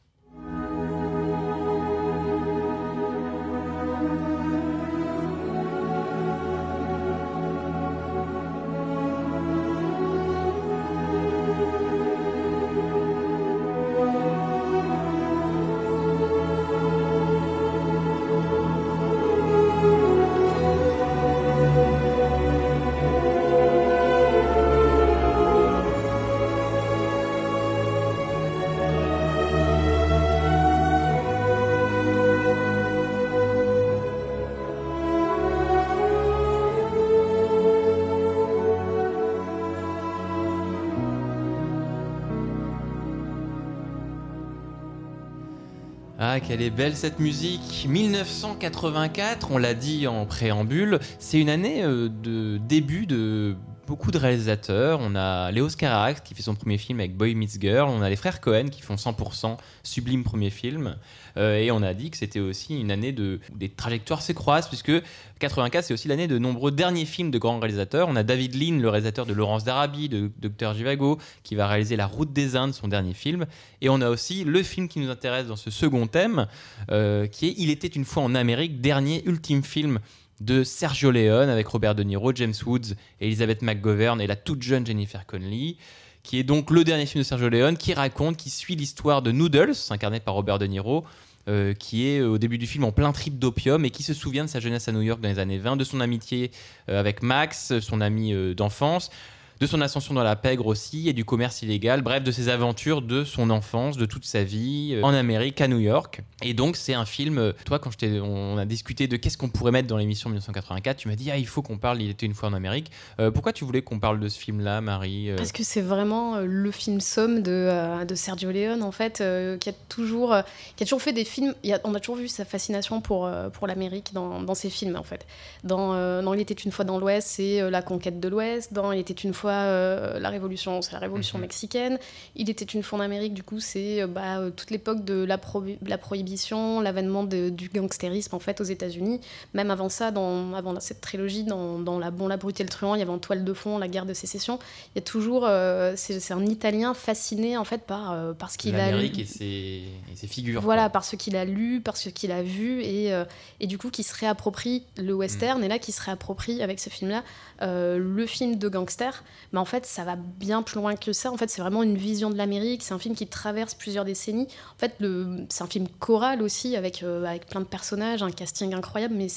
Quelle est belle cette musique. 1984, on l'a dit en préambule, c'est une année euh, de début de beaucoup de réalisateurs. On a Léo Scarax qui fait son premier film avec Boy Meets Girl, on a les frères Cohen qui font 100% sublime premier film, Euh, et on a dit que c'était aussi une année de où des trajectoires s'écroisent puisque 84 c'est aussi l'année de nombreux derniers films de grands réalisateurs. On a David Lean, le réalisateur de Laurence d'Arabie, de Dr Givago, qui va réaliser La Route des Indes, son dernier film. Et on a aussi le film qui nous intéresse dans ce second thème, euh, qui est Il était une fois en Amérique, dernier ultime film de Sergio Leone avec Robert De Niro, James Woods, Elizabeth McGovern et la toute jeune Jennifer Connelly qui est donc le dernier film de Sergio Leone, qui raconte, qui suit l'histoire de Noodles, incarné par Robert De Niro, euh, qui est euh, au début du film en plein trip d'opium et qui se souvient de sa jeunesse à New York dans les années 20, de son amitié euh, avec Max, son ami d'enfance, de son ascension dans la pègre aussi et du commerce illégal, bref, de ses aventures de son enfance, de toute sa vie euh, en Amérique, à New York. Et donc, c'est un film, euh, toi, quand je on a discuté de qu'est-ce qu'on pourrait mettre dans l'émission 1984, tu m'as dit, ah, il faut qu'on parle, il était une fois en Amérique. Euh, pourquoi tu voulais qu'on parle de ce film-là, Marie
Parce que c'est vraiment le film somme de, de Sergio Leone, en fait, qui, a toujours, qui a toujours fait des films. on a toujours vu sa fascination pour, pour l'Amérique dans, dans ses films, en fait. Dans, dans Il était une fois dans l'Ouest, c'est la conquête de l'Ouest. Dans Il était une fois euh, la Révolution, c'est la Révolution
Mhm.
mexicaine. Il était une fois en Amérique, du coup, c'est euh, bah, euh, toute l'époque de la, pro- la prohibition, l'avènement du gangstérisme, en fait, aux États-Unis. Même avant ça, dans, avant cette trilogie, dans, dans La Bon, la Brute et le Truand, il y avait en toile de fond la guerre de sécession il y a toujours euh, c'est un Italien fasciné en fait par euh, par ce qu'il a
l'Amérique
lu.
et ses, et ses figures.
Voilà,
quoi.
par ce qu'il a lu, par ce qu'il a vu, et, et du coup qui se réapproprie le western, et là qui se réapproprie avec ce film-là euh, le film de gangster. Mais en fait, ça va bien plus loin que ça. En fait, c'est vraiment une vision de l'Amérique. C'est un film qui traverse plusieurs décennies. En fait, c'est un film choral aussi, avec, euh, avec plein de personnages, un casting incroyable, mais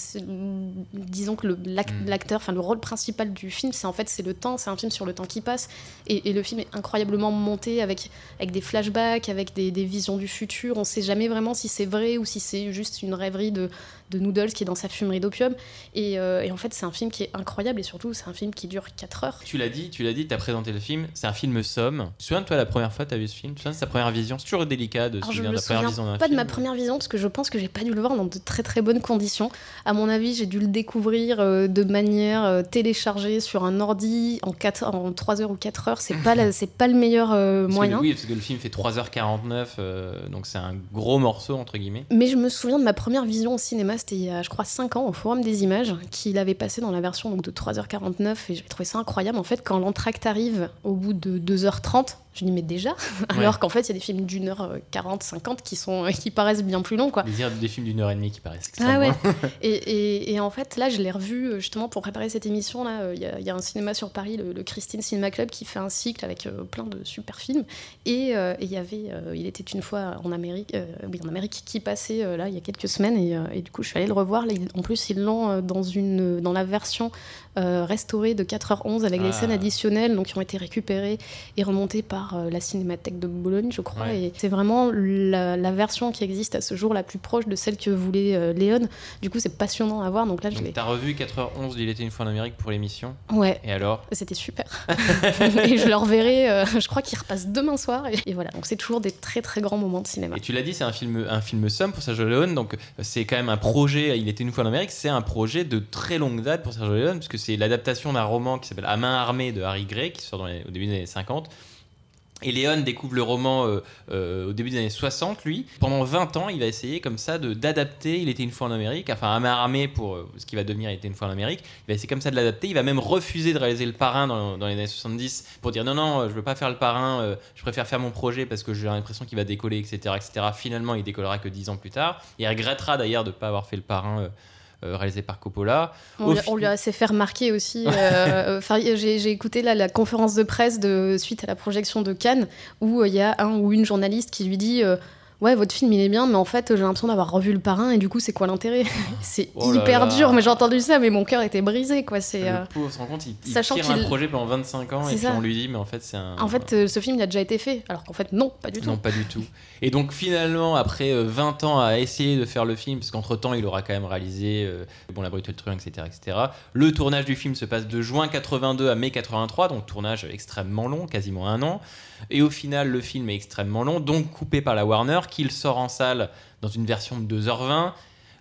disons que
Mm.
l'acteur, enfin le rôle principal du film, c'est en fait c'est le temps, c'est un film sur le temps qui passe, et, et le film est incroyablement monté avec, avec des flashbacks, avec des, des visions du futur. On sait jamais vraiment si c'est vrai ou si c'est juste une rêverie de, de Noodles qui est dans sa fumerie d'opium. Et, euh, et en fait, c'est un film qui est incroyable, et surtout, c'est un film qui dure 4 heures.
Tu l'as dit, tu l'as dit, tu as présenté le film, c'est un film somme. Tu te souviens de toi la première fois que tu as vu ce film Tu souviens de ta première vision C'est toujours délicat de se souvenir de la première vision d'un
pas
film.
de ma première vision parce que je pense que j'ai pas dû le voir dans de très très bonnes conditions. À mon avis, j'ai dû le découvrir euh, de manière euh, téléchargée sur un ordi en, 4, en 3 heures ou 4 heures. C'est pas, la- pas le meilleur euh,
Parce que
moyen.
le- oui, parce que le film fait 3h49, euh, donc c'est un gros morceau, entre guillemets.
Mais je me souviens de ma première vision au cinéma, c'était il y a, je crois, 5 ans, au Forum des Images, qu'il avait passé dans la version donc, de 3h49, et j'avais trouvé ça incroyable. En fait, quand l'entracte arrive au bout de 2h30, je dis, mais déjà Alors qu'en fait, il y a des films d'une heure euh, 40, 50 qui, sont, qui paraissent bien plus longs, quoi.
Des, des films d'une heure et demie qui paraissent
Ah
extrêmement
ouais. et, et- et en fait, là, je l'ai revu euh, justement pour préparer cette émission. Là, Euh, il y, a- il y a un cinéma sur Paris, le, le Christine Cinema Club, qui fait un cycle avec euh, plein de super films. Et euh, il y avait, euh, il était une fois en Amérique, euh, oui, en Amérique, qui passait euh, là il y a quelques semaines. Et, euh, et du coup, je suis allée le revoir. Là, en plus, ils l'ont euh, dans une, dans la version euh, restaurée de 4h11 avec
Ah.
les scènes additionnelles, donc qui ont été récupérées et remontées par euh, la Cinémathèque de Bologne, je crois.
Ouais.
Et c'est vraiment la, la version qui existe à ce jour la plus proche de celle que voulait euh, Léon. Du coup, c'est passionnant à voir. Donc là, je
Donc
l'ai.
t'as revu 4h11 d'Il était une fois en Amérique pour l'émission.
Ouais.
Et alors?
C'était super. et je le reverrai, euh, je crois qu'il repasse demain soir. Et, et voilà, donc c'est toujours des très très grands moments de cinéma.
Et tu l'as dit, c'est un film, un film somme pour Sergio Leone, donc c'est quand même un projet. Il était une fois en Amérique, c'est un projet de très longue date pour Sergio Leone, puisque c'est l'adaptation d'un roman qui s'appelle À main armée de Harry Gray, qui sort dans les- au début des années 50. Et Léon découvre le roman euh, euh, au début des années 60, lui. Pendant 20 ans, il va essayer comme ça de d'adapter Il était une fois en Amérique, enfin Amarame pour euh, ce qui va devenir Il était une fois en Amérique. Il va essayer comme ça de l'adapter. Il va même refuser de réaliser le parrain dans, les années 70 pour dire non, non, je veux pas faire le parrain, je préfère faire mon projet parce que j'ai l'impression qu'il va décoller, etc., etc. Finalement, il décollera que 10 ans plus tard. Il regrettera d'ailleurs de ne pas avoir fait le parrain. Euh, euh, réalisé par Coppola.
On, lui-
fi-
on lui a assez fait remarquer aussi. euh, enfin, j'ai écouté là, la conférence de presse de, suite à la projection de Cannes où euh, il y a un ou une journaliste qui lui dit euh, Ouais, votre film il est bien, mais en fait j'ai l'impression d'avoir revu le parrain et du coup c'est quoi l'intérêt C'est
Oh
hyper
là.
dur, mais j'ai entendu ça, mais mon cœur était brisé quoi. C'est. Euh,
pauvre se rend compte, il, il
sachant
tire un projet pendant 25 ans et
C'est
puis
ça.
on lui dit mais en fait c'est un...
En fait, euh, ce film il a déjà été fait, alors qu'en fait non, pas du tout.
Non, pas du tout. Et donc finalement, après euh, 20 ans à essayer de faire le film, parce qu'entre temps il aura quand même réalisé euh, Bon la brute et le truand, etc., etc. Le tournage du film se passe de juin 82 à mai 83, donc tournage extrêmement long, quasiment un an. Et au final, le film est extrêmement long, donc coupé par la Warner, qu'il sort en salle dans une version de 2h20.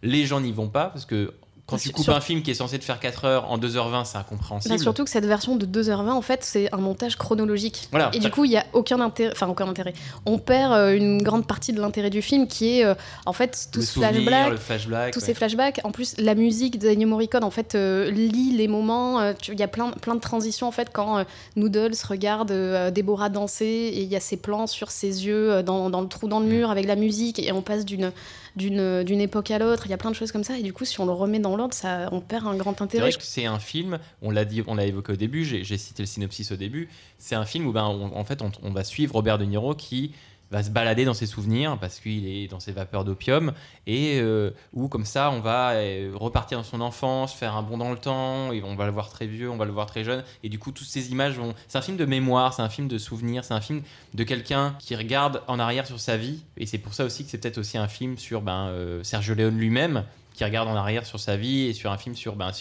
Les gens n'y vont pas, parce que quand tu coupes
sur-
un film qui est censé te faire 4h en 2h20, c'est incompréhensible.
Bah, surtout que cette version de 2h20, en fait, c'est un montage chronologique.
Voilà.
Et du coup, il n'y a aucun intérêt. Enfin, aucun intérêt. On perd euh, une grande partie de l'intérêt du film qui est, euh, en fait, tout ce flashback.
le flashback.
Tous
ouais.
ces flashbacks. En plus, la musique d'Ennio Morricone, en fait, euh, lit les moments. euh, Il y a plein, plein de transitions, en fait, quand euh, Noodles regarde Déborah danser et il y a ces plans sur ses yeux dans, dans le trou dans le mur avec la musique et on passe d'une d'une d'une époque à l'autre. Il y a plein de choses comme ça. Et du coup, si on le remet dans l'ordre, ça, on perd un grand
C'est
intérêt.
vrai que c'est un film, on l'a dit, on l'a évoqué au début, j'ai j'ai cité le synopsis au début. C'est un film où ben, on- en fait on, on va suivre Robert De Niro qui va se balader dans ses souvenirs parce qu'il est dans ses vapeurs d'opium et euh, où comme ça on va euh, repartir dans son enfance, faire un bond dans le temps et on va le voir très vieux, on va le voir très jeune et du coup toutes ces images vont. C'est un film de mémoire, c'est un film de souvenirs, c'est un film de quelqu'un qui regarde en arrière sur sa vie et c'est pour ça aussi que c'est peut-être aussi un film sur ben, euh, Sergio Leone lui-même qui regarde en arrière sur sa vie et sur un film sur, ben,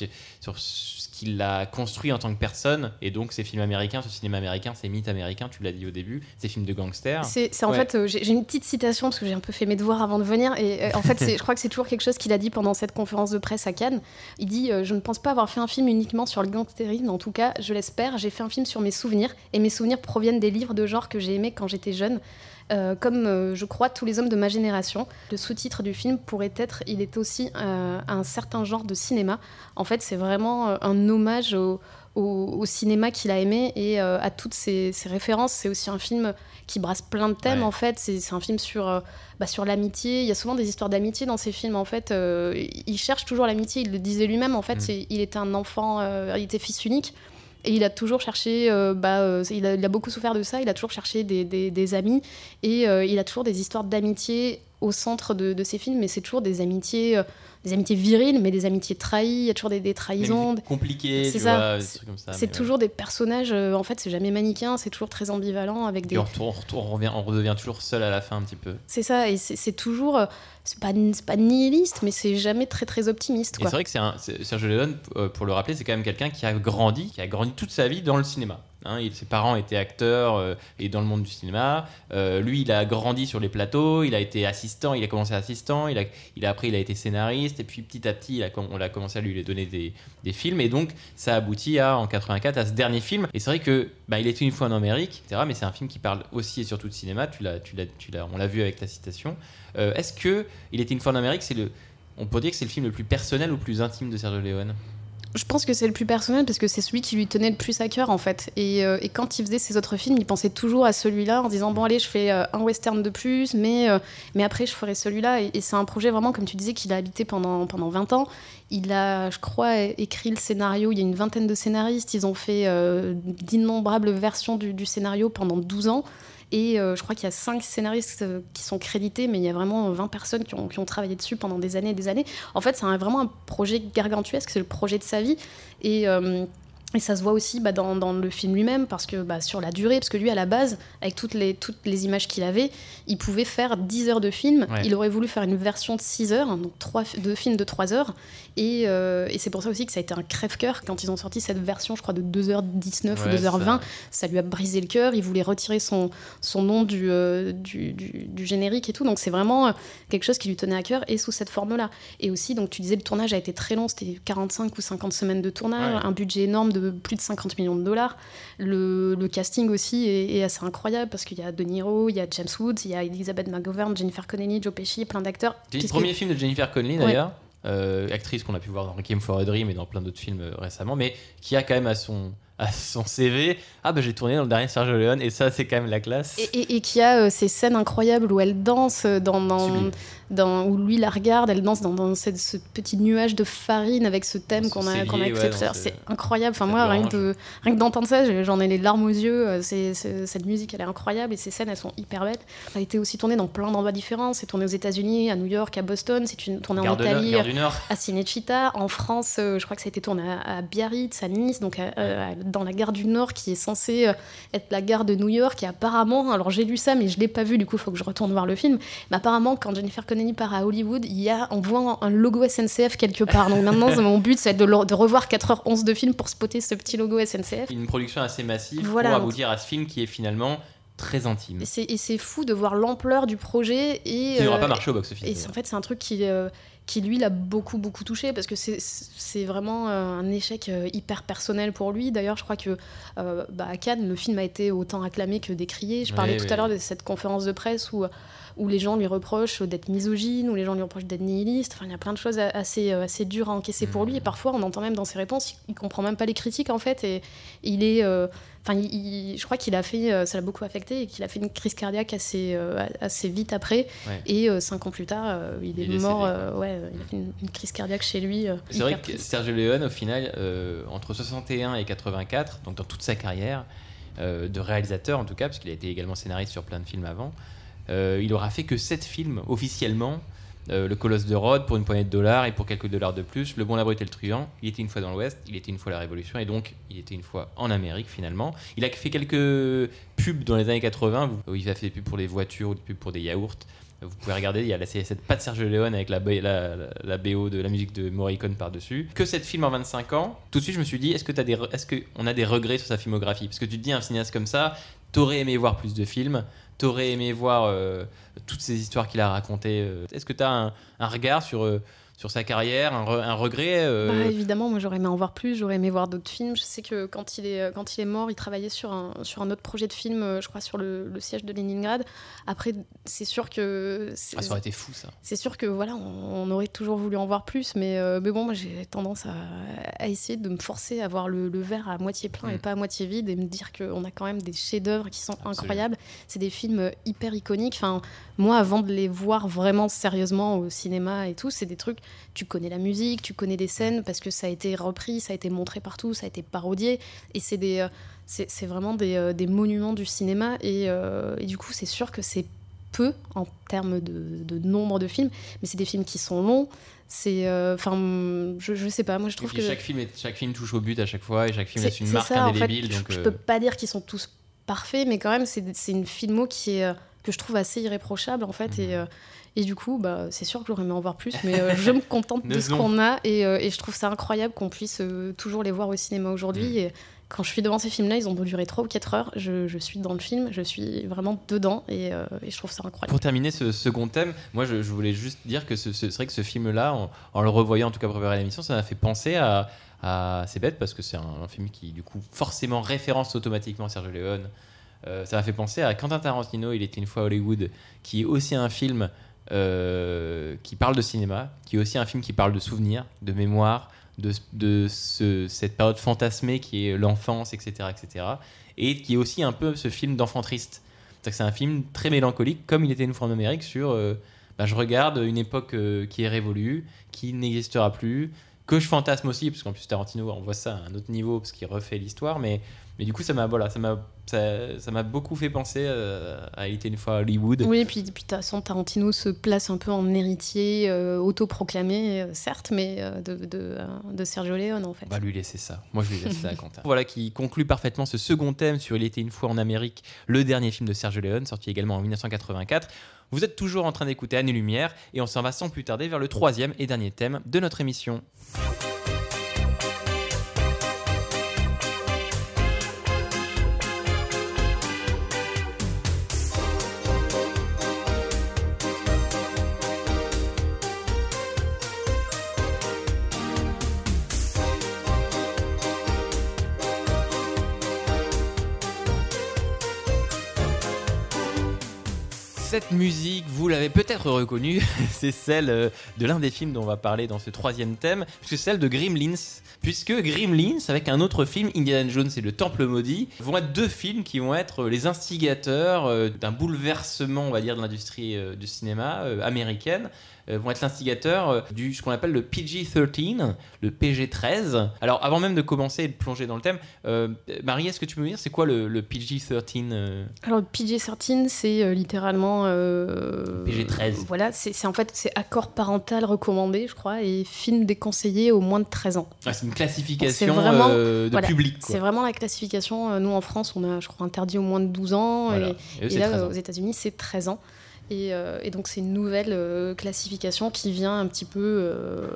ce qu'il a construit en tant que personne. Et donc, ces films américains, ce cinéma américain, ces mythes américains, tu l'as dit au début, ces films de gangsters.
C'est en
Ouais.
fait, euh, j'ai une petite citation parce que j'ai un peu fait mes devoirs avant de venir. Et euh, en fait, je crois que c'est toujours quelque chose qu'il a dit pendant cette conférence de presse à Cannes. Il dit euh, Je ne pense pas avoir fait un film uniquement sur le gangstérisme. En tout cas, je l'espère. J'ai fait un film sur mes souvenirs. Et mes souvenirs proviennent des livres de genre que j'ai aimés quand j'étais jeune. Euh, comme euh, je crois tous les hommes de ma génération. Le sous-titre du film pourrait être Il est aussi euh, un certain genre de cinéma. En fait, c'est vraiment un hommage au, au- au cinéma qu'il a aimé et à toutes ses, ses références. C'est aussi un film qui brasse plein de thèmes
Ouais.
en fait. C'est un film sur, bah, sur l'amitié. Il y a souvent des histoires d'amitié dans ces films en fait. Il cherche toujours l'amitié. Il le disait lui-même en fait.
Mm.
Il était un enfant, il était fils unique. Et il a toujours cherché, euh, bah, euh, il, a, beaucoup souffert de ça, il a toujours cherché des, amis. Et euh, il a toujours des histoires d'amitié au centre de, ses films, mais c'est toujours des amitiés, des amitiés viriles, mais des amitiés trahies, il y a toujours des, des trahisons,
Même compliqué,
C'est ça. C'est-
trucs comme ça.
c'est
mais,
toujours des personnages, euh, en fait, c'est jamais manichéen, c'est toujours très ambivalent avec des.
Puis on, retourne- on, retourne- on revient, on redevient toujours seul à la fin un petit peu.
C'est ça, et c'est toujours. euh, C'est pas, pas nihiliste, mais c'est jamais très très optimiste.
Et c'est vrai que c'est Sergio Leone, euh, pour le rappeler, c'est quand même quelqu'un qui a grandi, qui a grandi toute sa vie dans le cinéma. Hein, ses parents étaient acteurs euh, et dans le monde du cinéma. Euh, lui, il a grandi sur les plateaux, il a été assistant, il a commencé assistant, il a, il a, après il a été scénariste, et puis petit à petit, on a commencé à lui donner des, films, et donc ça aboutit à, en 84 à ce dernier film. Et c'est vrai que bah, il était une fois en Amérique, etc., mais c'est un film qui parle aussi et surtout de cinéma, tu l'as, tu l'as, tu l'as, on l'a vu avec ta citation. Euh, est-ce que Il était une fois en Amérique, c'est le, on peut dire que c'est le film le plus personnel ou le plus intime de Sergio Leone?
Je pense que c'est le plus personnel parce que c'est celui qui lui tenait le plus à cœur en fait. Et, euh, quand il faisait ses autres films, il pensait toujours à celui-là en disant bon allez je fais euh, un western de plus, mais, euh, mais après je ferai celui-là. Et, c'est un projet vraiment comme tu disais qu'il a habité pendant, pendant 20 ans. Il a, je crois, écrit le scénario. Il y a une vingtaine de scénaristes. Ils ont fait d'innombrables versions du, du scénario pendant 12 ans. Et euh, je crois qu'il y a 5 scénaristes euh, qui sont crédités, mais il y a vraiment 20 personnes qui ont, travaillé dessus pendant des années et des années. En fait, c'est vraiment un projet gargantuesque, c'est le projet de sa vie. Et, euh, et ça se voit aussi bah, dans, dans le film lui-même, parce que bah, sur la durée, parce que lui, à la base, avec toutes les, toutes les images qu'il avait, il pouvait faire 10 heures de film.
Ouais.
Il aurait voulu faire une version de 6 heures, donc trois, deux films de 3 heures. Et, euh, et c'est pour ça aussi que ça a été un crève-cœur quand ils ont sorti cette version, je crois, de 2h19
Ouais,
ou 2h20
ça-
ça lui a brisé le cœur. Il voulait retirer son, son nom du, euh, du, du- du générique et tout. Donc c'est vraiment euh, quelque chose qui lui tenait à cœur et sous cette forme-là. Et aussi, donc tu disais, le tournage a été très long. C'était 45 ou 50 semaines de tournage,
Ouais.
un budget énorme de de plus de 50 millions de dollars. Le, le casting aussi est, est assez incroyable parce qu'il y a De Niro, il y a James Woods, il y a Elizabeth McGovern, Jennifer Connelly, Joe Pesci, plein d'acteurs.
C'est le premier film de Jennifer Connelly
Ouais.
d'ailleurs, euh, actrice qu'on a pu voir dans Requiem for a Dream et dans plein d'autres films euh, récemment, mais qui a quand même à son, à son CV Ah bah j'ai tourné dans le dernier Sergio Leone et ça c'est quand même la classe.
Et, et- et qui a euh, ces scènes incroyables où elle danse euh, dans, dans, où lui la regarde, elle danse dans, dans cette- ce petit nuage de farine avec ce thème qu'on a, qu'on a écouté
ouais,
tout à l'heure. C'est incroyable. Enfin moi rien que rien que d'entendre ça, j'en ai les larmes aux yeux. Euh, c'est- cette musique elle est incroyable et ces scènes elles sont hyper belles. Ça a été aussi tourné dans plein d'endroits différents. C'est tourné aux États-Unis, à New York, à Boston. C'est une tournée en Italie. À Cinecittà. En France, euh, je crois que ça a été tourné à, à Biarritz, à Nice, donc à- euh, dans la gare du Nord, qui est censée euh, être la gare de New York. Et apparemment, alors j'ai lu ça, mais je l'ai pas vu, du coup, il faut que je retourne voir le film. Mais apparemment, quand Jennifer Connelly part à Hollywood, il y a, on voit un logo SNCF quelque part. Donc maintenant, mon but, c'est de, le- de revoir 4h11 de film pour spotter ce petit logo SNCF.
Une production assez massive
Voilà,
pour
donc-
aboutir à ce film qui est finalement très intime.
Et c'est- fou de voir l'ampleur du projet. Et,
Qui n'aura
euh,
pas marché au box-office.
Et en fait, c'est un truc qui, euh, qui lui, l'a beaucoup, beaucoup touché parce que c'est- vraiment euh, un échec euh, hyper personnel pour lui. D'ailleurs, je crois que euh, bah, à Cannes, le film a été autant acclamé que décrié. Je parlais
Oui,
tout
oui,
à l'heure de cette conférence de presse où, où les gens lui reprochent d'être misogyne, où les gens lui reprochent d'être nihiliste. Enfin, il y a plein de choses assez, assez dures à encaisser pour lui.
Mhm.
Et parfois, on entend même dans ses réponses, il, il comprend même pas les critiques en fait. Et, il est. euh, Enfin, il- il- je crois qu'il a fait, euh, ça l'a beaucoup affecté et qu'il a fait une crise cardiaque assez, euh, assez vite après.
Ouais.
Et euh, cinq ans plus tard, il est
Il est
mort.
décédé,
ouais, il a fait une, une crise cardiaque chez lui.
C'est vrai que. Sergio Leone, au final, entre 61 et 84, donc dans toute sa carrière de réalisateur en tout cas, parce qu'il a été également scénariste sur plein de films avant, euh, il aura fait que 7 films officiellement. Euh, le Colosse de Rhodes pour une poignée de dollars et pour quelques dollars de plus. Le Bon, la et le Truand. Il était une fois dans l'Ouest, il était une fois la Révolution et donc il était une fois en Amérique finalement. Il a fait quelques pubs dans les années 80 où il a fait des pubs pour les voitures ou des pubs pour des yaourts. Vous pouvez regarder, il y a la, c'est cette patte Sergio Leone avec la, la, BO de la musique de Morricone par-dessus. Que cette film en 25 ans, tout de suite je me suis dit, est-ce que des, est-ce qu'on a des regrets sur sa filmographie? Parce que tu te dis, un cinéaste comme ça, t'aurais aimé voir plus de films, t'aurais aimé voir euh, toutes ces histoires qu'il a racontées. euh. Est-ce que t'as un, un regard sur, euh, sur sa carrière, un, re- un regret euh,
Bah, évidemment, moi j'aurais aimé en voir plus, j'aurais aimé voir d'autres films. Je sais que quand il est, quand il est mort, il travaillait sur un, sur un autre projet de film, je crois sur le, le siège de Leningrad. Après, c'est sûr que.
ah, Ça aurait été fou ça.
C'est sûr que voilà, on, on aurait toujours voulu en voir plus, mais, euh, mais bon, moi j'ai tendance à, à essayer de me forcer à voir le, le verre à moitié plein et pas à moitié vide et me dire qu'on a quand même des chefs-d'œuvre qui sont
Absolument.
incroyables. C'est des films hyper iconiques. Enfin, moi, avant de les voir vraiment sérieusement au cinéma et tout, c'est des trucs. Tu connais la musique, tu connais des scènes parce que ça a été repris, ça a été montré partout, ça a été parodié et c'est des. euh, c'est vraiment des, euh, des monuments du cinéma et, euh, et du coup c'est sûr que c'est peu en termes de, de nombre de films, mais c'est des films qui sont longs. C'est, euh, enfin, je, je sais pas. Moi, je trouve que
chaque, film est- chaque film touche au but à chaque fois et chaque film laisse une marque
ça, en fait.
indélébile.
Je,
donc,
je
euh,
peux pas dire qu'ils sont tous parfaits, mais quand même, c'est c'est une filmo qui est que je trouve assez irréprochable en fait.
Mhm.
Et, euh, et du coup, bah, c'est sûr que j'aurais aimé en voir plus, mais euh, je me contente de ce qu'on a et, euh, et je trouve ça incroyable qu'on puisse toujours les voir au cinéma aujourd'hui.
Mhm.
Et quand je suis devant ces films-là, ils ont durer 3 ou 4 heures. Je, je suis dans le film, je suis vraiment dedans et, et je trouve ça incroyable.
Pour terminer ce second thème, moi je, je voulais juste dire que ce, ce- c'est vrai que ce film-là, en, en le revoyant en tout cas préparer l'émission, ça m'a fait penser à, à c'est bête parce que c'est un, un film qui du coup forcément référence automatiquement à Sergio Leone. Euh, ça m'a fait penser à Quentin Tarantino, il était une fois à Hollywood, qui est aussi un film euh, qui parle de cinéma, qui est aussi un film qui parle de souvenirs, de mémoire, de, de ce- cette période fantasmée qui est l'enfance, etc., etc. Et qui est aussi un peu ce film d'enfant triste. C'est un film très mélancolique, comme il était une fois en Amérique, sur euh, bah, je regarde une époque qui est révolue, qui n'existera plus, que je fantasme aussi, parce qu'en plus Tarantino, on voit ça à un autre niveau, parce qu'il refait l'histoire, mais, mais du coup, ça m'a voilà, ça m'a ça, ça m'a beaucoup fait penser euh, à Il était une fois à Hollywood.
Oui, et puis, puis de toute façon, Tarantino se place un peu en héritier euh, autoproclamé, euh, certes, mais euh, de, de, de Sergio Leone, en fait.
On va lui laisser ça. Moi, je lui laisse ça à Quentin. Voilà qui conclut parfaitement ce second thème sur Il était une fois en Amérique, le dernier film de Sergio Leone, sorti également en 1984. Vous êtes toujours en train d'écouter Année Lumière et on s'en va sans plus tarder vers le troisième et dernier thème de notre émission. Musique, vous l'avez peut-être reconnue, c'est celle euh, de l'un des films dont on va parler dans ce troisième thème, c'est celle de Gremlins. Puisque Gremlins, avec un autre film, Indiana Jones et le Temple Maudit, vont être deux films qui vont être les instigateurs euh, d'un bouleversement, on va dire, de l'industrie euh, du cinéma euh, américaine, euh, vont être l'instigateur euh, du ce qu'on appelle le PG-13, le PG-13. Alors, avant même de commencer et de plonger dans le thème, euh, Marie, est-ce que tu peux me dire c'est quoi le, le PG-13 euh,
Alors, le PG-13, c'est euh, littéralement. euh,
PG-13.
Voilà, c'est en fait c'est accord parental recommandé, je crois, et film déconseillé aux moins de 13 ans.
Ah, c'est une classification
vraiment-
euh, de
voilà,
public.
C'est vraiment la classification. Euh, Nous, en France, on a, je crois, interdit aux moins de 12 ans.
Voilà.
Et,
Et eux,
et
c'est
là,
13 ans.
aux États-Unis, c'est 13 ans. Et, euh, et donc, c'est une nouvelle euh, classification qui vient un petit peu euh,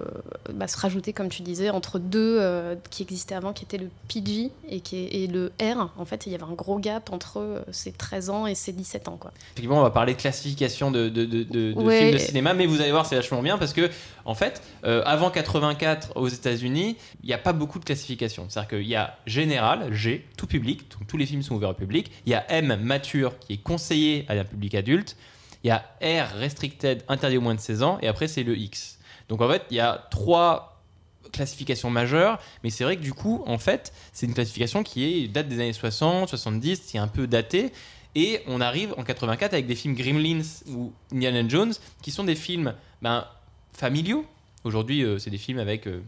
bah, se rajouter, comme tu disais, entre deux euh, qui existaient avant, qui étaient le PG et, qui est- et le R. En fait, il y avait un gros gap entre euh, ces 13 ans et ces 17 ans. Quoi.
Effectivement, on va parler de classification de, de, de- de- de
Ouais.
films de cinéma, mais vous allez voir, c'est vachement bien parce que, en fait, euh, avant 84 aux États-Unis, il n'y a pas beaucoup de classification. C'est-à-dire qu'il y a général, G, tout public, donc tous les films sont ouverts au public. Il y a M, mature, qui est conseillé à un public adulte. Il y a R, restricted, interdit aux moins de 16 ans. Et après, c'est le X. Donc, en fait, il y a trois classifications majeures, mais c'est vrai que du coup, en fait, c'est une classification qui est date des années 60, 70, c'est un peu daté. Et on arrive en 84 avec des films Gremlins ou Indiana Jones, qui sont des films ben, familiaux. Aujourd'hui, euh, c'est des films avec euh,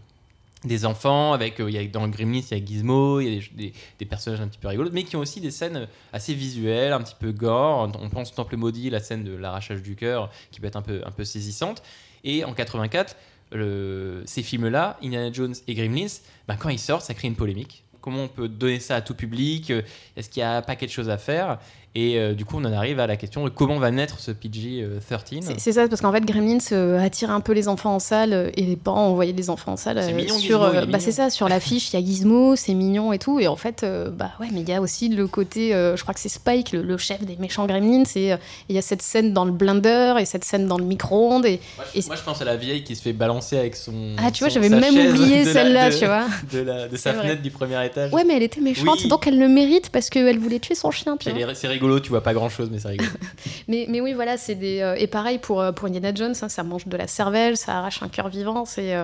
des enfants, avec euh, y a, dans Gremlins, il y a Gizmo, il y a des, des- personnages un petit peu rigolos, mais qui ont aussi des scènes euh, assez visuelles, un petit peu gore. On pense au Temple Maudit, la scène de l'arrachage du cœur, qui peut être un peu, un peu saisissante. Et en 84, le- ces films-là, Indiana Jones et Gremlins, ben, quand ils sortent, ça crée une polémique. Comment on peut donner ça à tout public? Euh, Est-ce qu'il n'y a pas quelque chose à faire? Et euh, du coup, on en arrive à la question de comment va naître ce PG-13.
C'est c'est ça, parce qu'en fait, Gremlins euh, attire un peu les enfants en salle euh, et les parents envoyaient les enfants en salle.
C'est
euh,
mignon,
sur,
Gizmo,
bah, c'est ça, sur l'affiche, il y a Gizmo, c'est mignon et tout. Et en fait, euh, bah ouais, mais il y a aussi le côté, euh, je crois que c'est Spike, le, le chef des méchants Gremlins. Et euh, il y a cette scène dans le blender et cette scène dans le micro-ondes. Et...
Moi,
Et
je, moi, je pense à la vieille qui se fait balancer avec son.
Ah, tu vois, j'avais même oublié celle-là, tu vois.
De, la- de sa
vrai.
fenêtre du premier étage.
Ouais, mais elle était méchante,
Oui.
donc elle le mérite parce qu'elle voulait tuer son chien, tu vois.
C'est rigolo, tu vois pas grand chose, mais c'est rigolo.
Mais, oui, voilà, c'est des. euh, et pareil pour, euh, pour Jones, hein, ça mange de la cervelle, ça arrache un cœur vivant. C'est.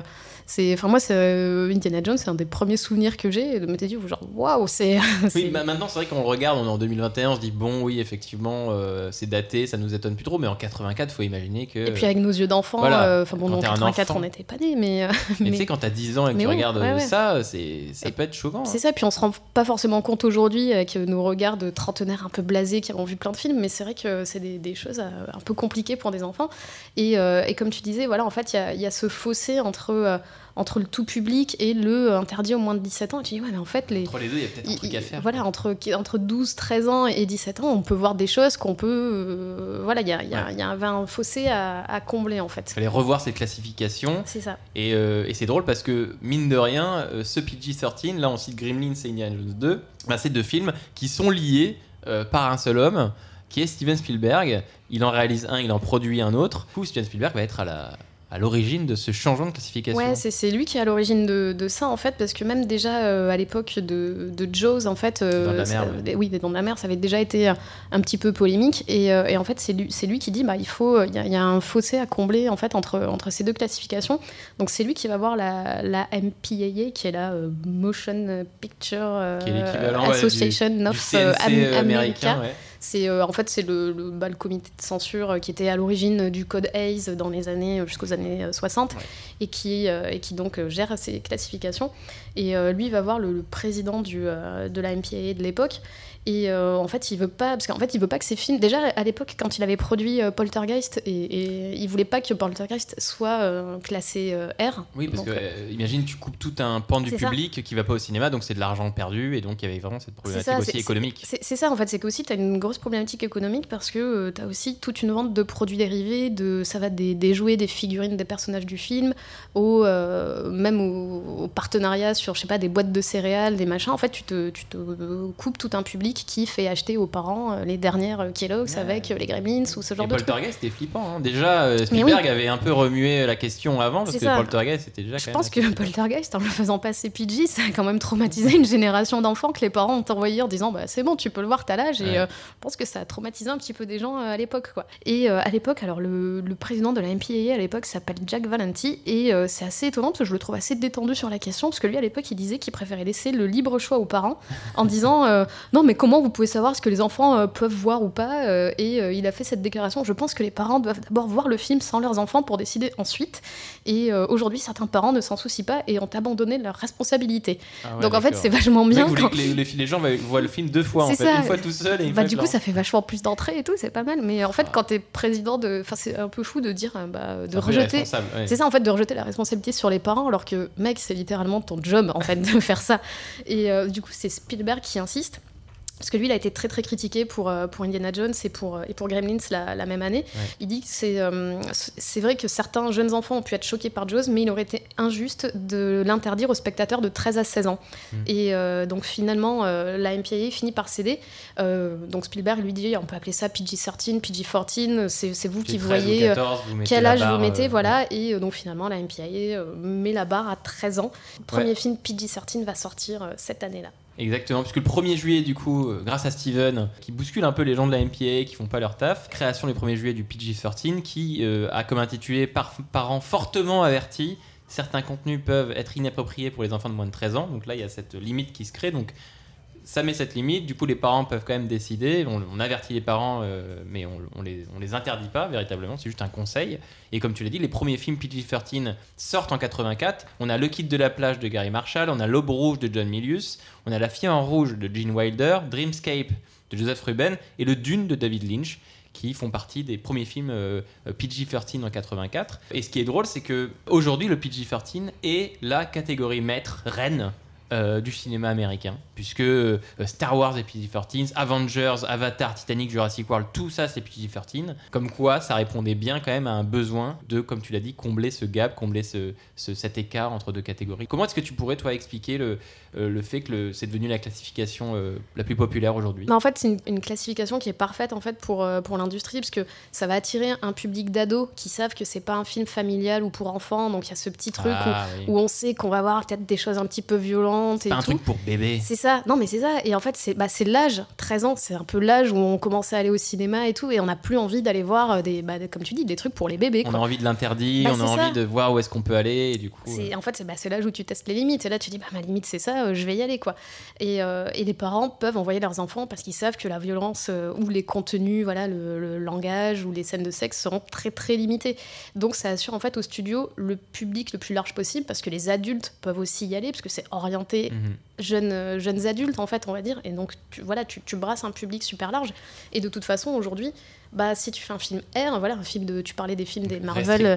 C'est enfin, moi, c'est, euh, Indiana Jones, c'est un des premiers souvenirs que j'ai de me dire, genre, waouh, c'est.
Oui, bah, maintenant c'est vrai qu'on le regarde, on est en 2021, on se dit bon, oui, effectivement, euh, c'est daté, ça nous étonne plus trop, mais en 84, faut imaginer que.
Et puis avec nos yeux d'enfant,
Voilà.
euh, enfin bon, en
t'es un
84,
enfant.
on n'était pas nés, mais. euh,
mais,
mais-
tu sais, quand t'as 10 ans et que
Mais
tu
oui,
regardes
ouais, ouais.
ça, c'est, ça peut être choquant.
C'est
hein.
ça, puis on se rend pas forcément compte aujourd'hui avec nos regards de trentenaires un peu blasés qui ont vu plein de films, mais c'est vrai que c'est des, des choses un peu compliquées pour des enfants. Et, euh, et comme tu disais, voilà, en fait, il y y a ce fossé entre, entre le tout public et le interdit aux moins de 17 ans. Et tu dis, ouais, mais en fait, les.
Entre les deux, il y a peut-être un
il-
truc à
il-
faire.
Voilà, entre, entre 12, 13 ans et 17 ans, on peut voir des choses qu'on peut. euh, voilà, il y, a, il y, a-
Ouais.
il y avait un fossé à, à combler en
Il
fait.
fallait revoir cette classification.
C'est ça.
Et, euh, et c'est drôle parce que, mine de rien, euh, ce PG-13, là on cite Gremlins et Indiana Jones 2, bah, c'est deux films qui sont liés euh, par un seul homme, qui est Steven Spielberg. Il en réalise un, il en produit un autre. Du coup, Steven Spielberg va être à la à l'origine de ce changement de classification.
Ouais, c'est c'est lui qui est à l'origine de, de ça en fait, parce que même déjà euh, à l'époque de, de Jaws, en fait, euh,
de la Mer,
ça-
ouais.
oui, de la Mer, ça avait déjà été un, un petit peu polémique, et, euh, et en fait, c'est lui, c'est lui qui dit, bah, il faut, il y, a- il y a un fossé à combler en fait entre entre ces deux classifications. Donc c'est lui qui va voir la, la MPAA, qui est la euh, Motion Picture euh,
Qui est
Association
Du
of
CNC
euh,
américain,
America.
ouais.
C'est euh, en fait c'est le, le, bah, comité de censure euh, qui était à l'origine du code Hayes dans les années euh, jusqu'aux années euh, 60
Ouais.
Et qui euh, et qui donc euh, gère ces classifications. Et euh, lui va voir le, le président du, euh, de la MPAA de l'époque. Et euh, en fait, il veut pas, parce qu'en fait, il veut pas que ces films. Déjà, à l'époque, quand il avait produit euh, Poltergeist, et, et il voulait pas que Poltergeist soit euh, classé euh, R.
Oui, parce
Donc,
que euh, imagine, tu coupes tout un pan du
C'est ça.
public qui va pas au cinéma, donc c'est de l'argent perdu, et donc il y avait vraiment cette problématique
ça,
aussi économique.
C'est c'est ça en fait, c'est qu'aussi tu as une grosse problématique économique parce que tu as aussi toute une vente de produits dérivés, de, ça va des, des jouets, des figurines des personnages du film, au, euh, même au, au partenariat sur, je sais pas, des boîtes de céréales, des machins. En fait, tu te, tu te coupes tout un public qui fait acheter aux parents euh, les dernières Kellogg's
Ouais.
avec euh, les Gremlins ou ce genre
Et
de.
Poltergeist, c'était flippant. hein. Déjà, euh, Spielberg avait un peu remué la question avant, parce que
ça.
Poltergeist, c'était déjà
Je
quand
pense
même
que Poltergeist, en le faisant passer PG, ça a quand même traumatisé une génération d'enfants que les parents ont envoyé en disant bah, c'est bon, tu peux le voir, t'as l'âge.
Ouais.
Et euh, je pense que ça a traumatisé un petit peu des gens euh, à l'époque. quoi. Et à l'époque, alors le, le président de la MPAA à l'époque s'appelle Jack Valenti. Et euh, c'est assez étonnant parce que je le trouve assez détendu sur la question. Parce que lui, à l'époque, il disait qu'il préférait laisser le libre choix aux parents en disant euh, non, mais comment vous pouvez savoir ce que les enfants euh, peuvent voir ou pas Et il a fait cette déclaration. Je pense que les parents doivent d'abord voir le film sans leurs enfants pour décider ensuite. Et aujourd'hui, certains parents ne s'en soucient pas et ont abandonné leur responsabilité.
Ah ouais,
Donc en fait, c'est vachement bien.
voulait
quand-
que les, les- les gens voient le film deux fois, en fait. Une fois tout seul et une
Bah,
fois
du coup, ça fait vachement plus d'entrées et tout, c'est pas mal. Mais en fait, quand t'es président de. Enfin, c'est un peu fou de dire, bah, de rejeter. C'est ça, en fait, de rejeter la responsabilité sur les parents, alors que, mec, c'est littéralement ton job, en fait, de faire ça. Et euh, du coup, c'est Spielberg qui insiste. Parce que lui, il a été très très critiqué pour, euh, pour Indiana Jones et pour, euh, et pour Gremlins la, la même année.
Ouais.
Il dit que c'est euh, c'est vrai que certains jeunes enfants ont pu être choqués par Jaws, mais il aurait été injuste de l'interdire aux spectateurs de 13 à 16 ans.
Mm.
Et euh, donc finalement, euh, la MPAA finit par céder. Donc Spielberg lui dit on peut appeler ça PG-13, PG-14, c'est c'est vous qui
13 ou
voyez.
14, vous mettez
quel âge
barre,
vous mettez, voilà. Et donc finalement, la MPAA met la barre à 13 ans. Premier
Ouais.
film PG-13 va sortir cette année-là.
Exactement, puisque le 1er juillet, du coup, euh, grâce à Steven, qui bouscule un peu les gens de la MPA qui font pas leur taf, création le 1er juillet du PG-13, qui euh, a comme intitulé Par- Parents fortement avertis, certains contenus peuvent être inappropriés pour les enfants de moins de 13 ans. Donc là, il y a cette limite qui se crée. Donc ça met cette limite. Du coup, les parents peuvent quand même décider. On, avertit les parents, euh, mais on, on les, on les interdit pas véritablement. C'est juste un conseil. Et comme tu l'as dit, les premiers films PG-13 sortent en 84. On a Le Kid de la plage de Gary Marshall, on a L'Aube rouge de John Milius, on a La fille en rouge de Gene Wilder, Dreamscape de Joseph Ruben et Le Dune de David Lynch qui font partie des premiers films euh, euh, PG-13 en 84. Et ce qui est drôle, c'est que aujourd'hui le PG-13 est la catégorie maître, reine euh, du cinéma américain, puisque euh, Star Wars est PG-13, Avengers, Avatar, Titanic, Jurassic World, tout ça c'est PG-13. Comme quoi, ça répondait bien quand même à un besoin de, comme tu l'as dit, combler ce gap, combler ce, ce- cet écart entre deux catégories. Comment est-ce que tu pourrais, toi, expliquer le, euh, le fait que c'est devenu la classification la plus populaire aujourd'hui?
En fait, c'est une, une classification qui est parfaite en fait pour, pour l'industrie parce que ça va attirer un public d'ados qui savent que c'est pas un film familial ou pour enfants. Donc il y a ce petit truc
Ah, oui.
où, où on sait qu'on va voir peut-être des choses un petit peu violentes et
Pas un
tout.
truc pour bébé.
C'est ça, non mais c'est ça. Et en fait, c'est bah, c'est l'âge, 13 ans, c'est un peu l'âge où on commençait à aller au cinéma et tout, et on n'a plus envie d'aller voir, euh, des, bah, comme tu dis, des trucs pour les bébés.
On a envie de l'interdire,
Bah,
on a
c'est
envie de voir où est-ce qu'on peut aller, et du coup.
C'est-
euh,
En fait, c'est bah, c'est l'âge où tu testes les limites. Et là, tu dis, bah, ma limite, c'est ça, euh, je vais y aller. quoi. Et, euh, et les parents peuvent envoyer leurs enfants parce qu'ils savent que la violence ou les contenus, voilà, le, le langage ou les scènes de sexe seront très, très limités. Donc, ça assure en fait au studio le public le plus large possible parce que les adultes peuvent aussi y aller parce que c'est orienté
mhm.
jeunes, euh, jeunes adultes, en fait, on va dire. Et donc, tu, voilà, tu, tu brasses un public super large. Et de toute façon, aujourd'hui, bah, si tu fais un film R, voilà, un film de. Tu parlais des films des Marvel, euh,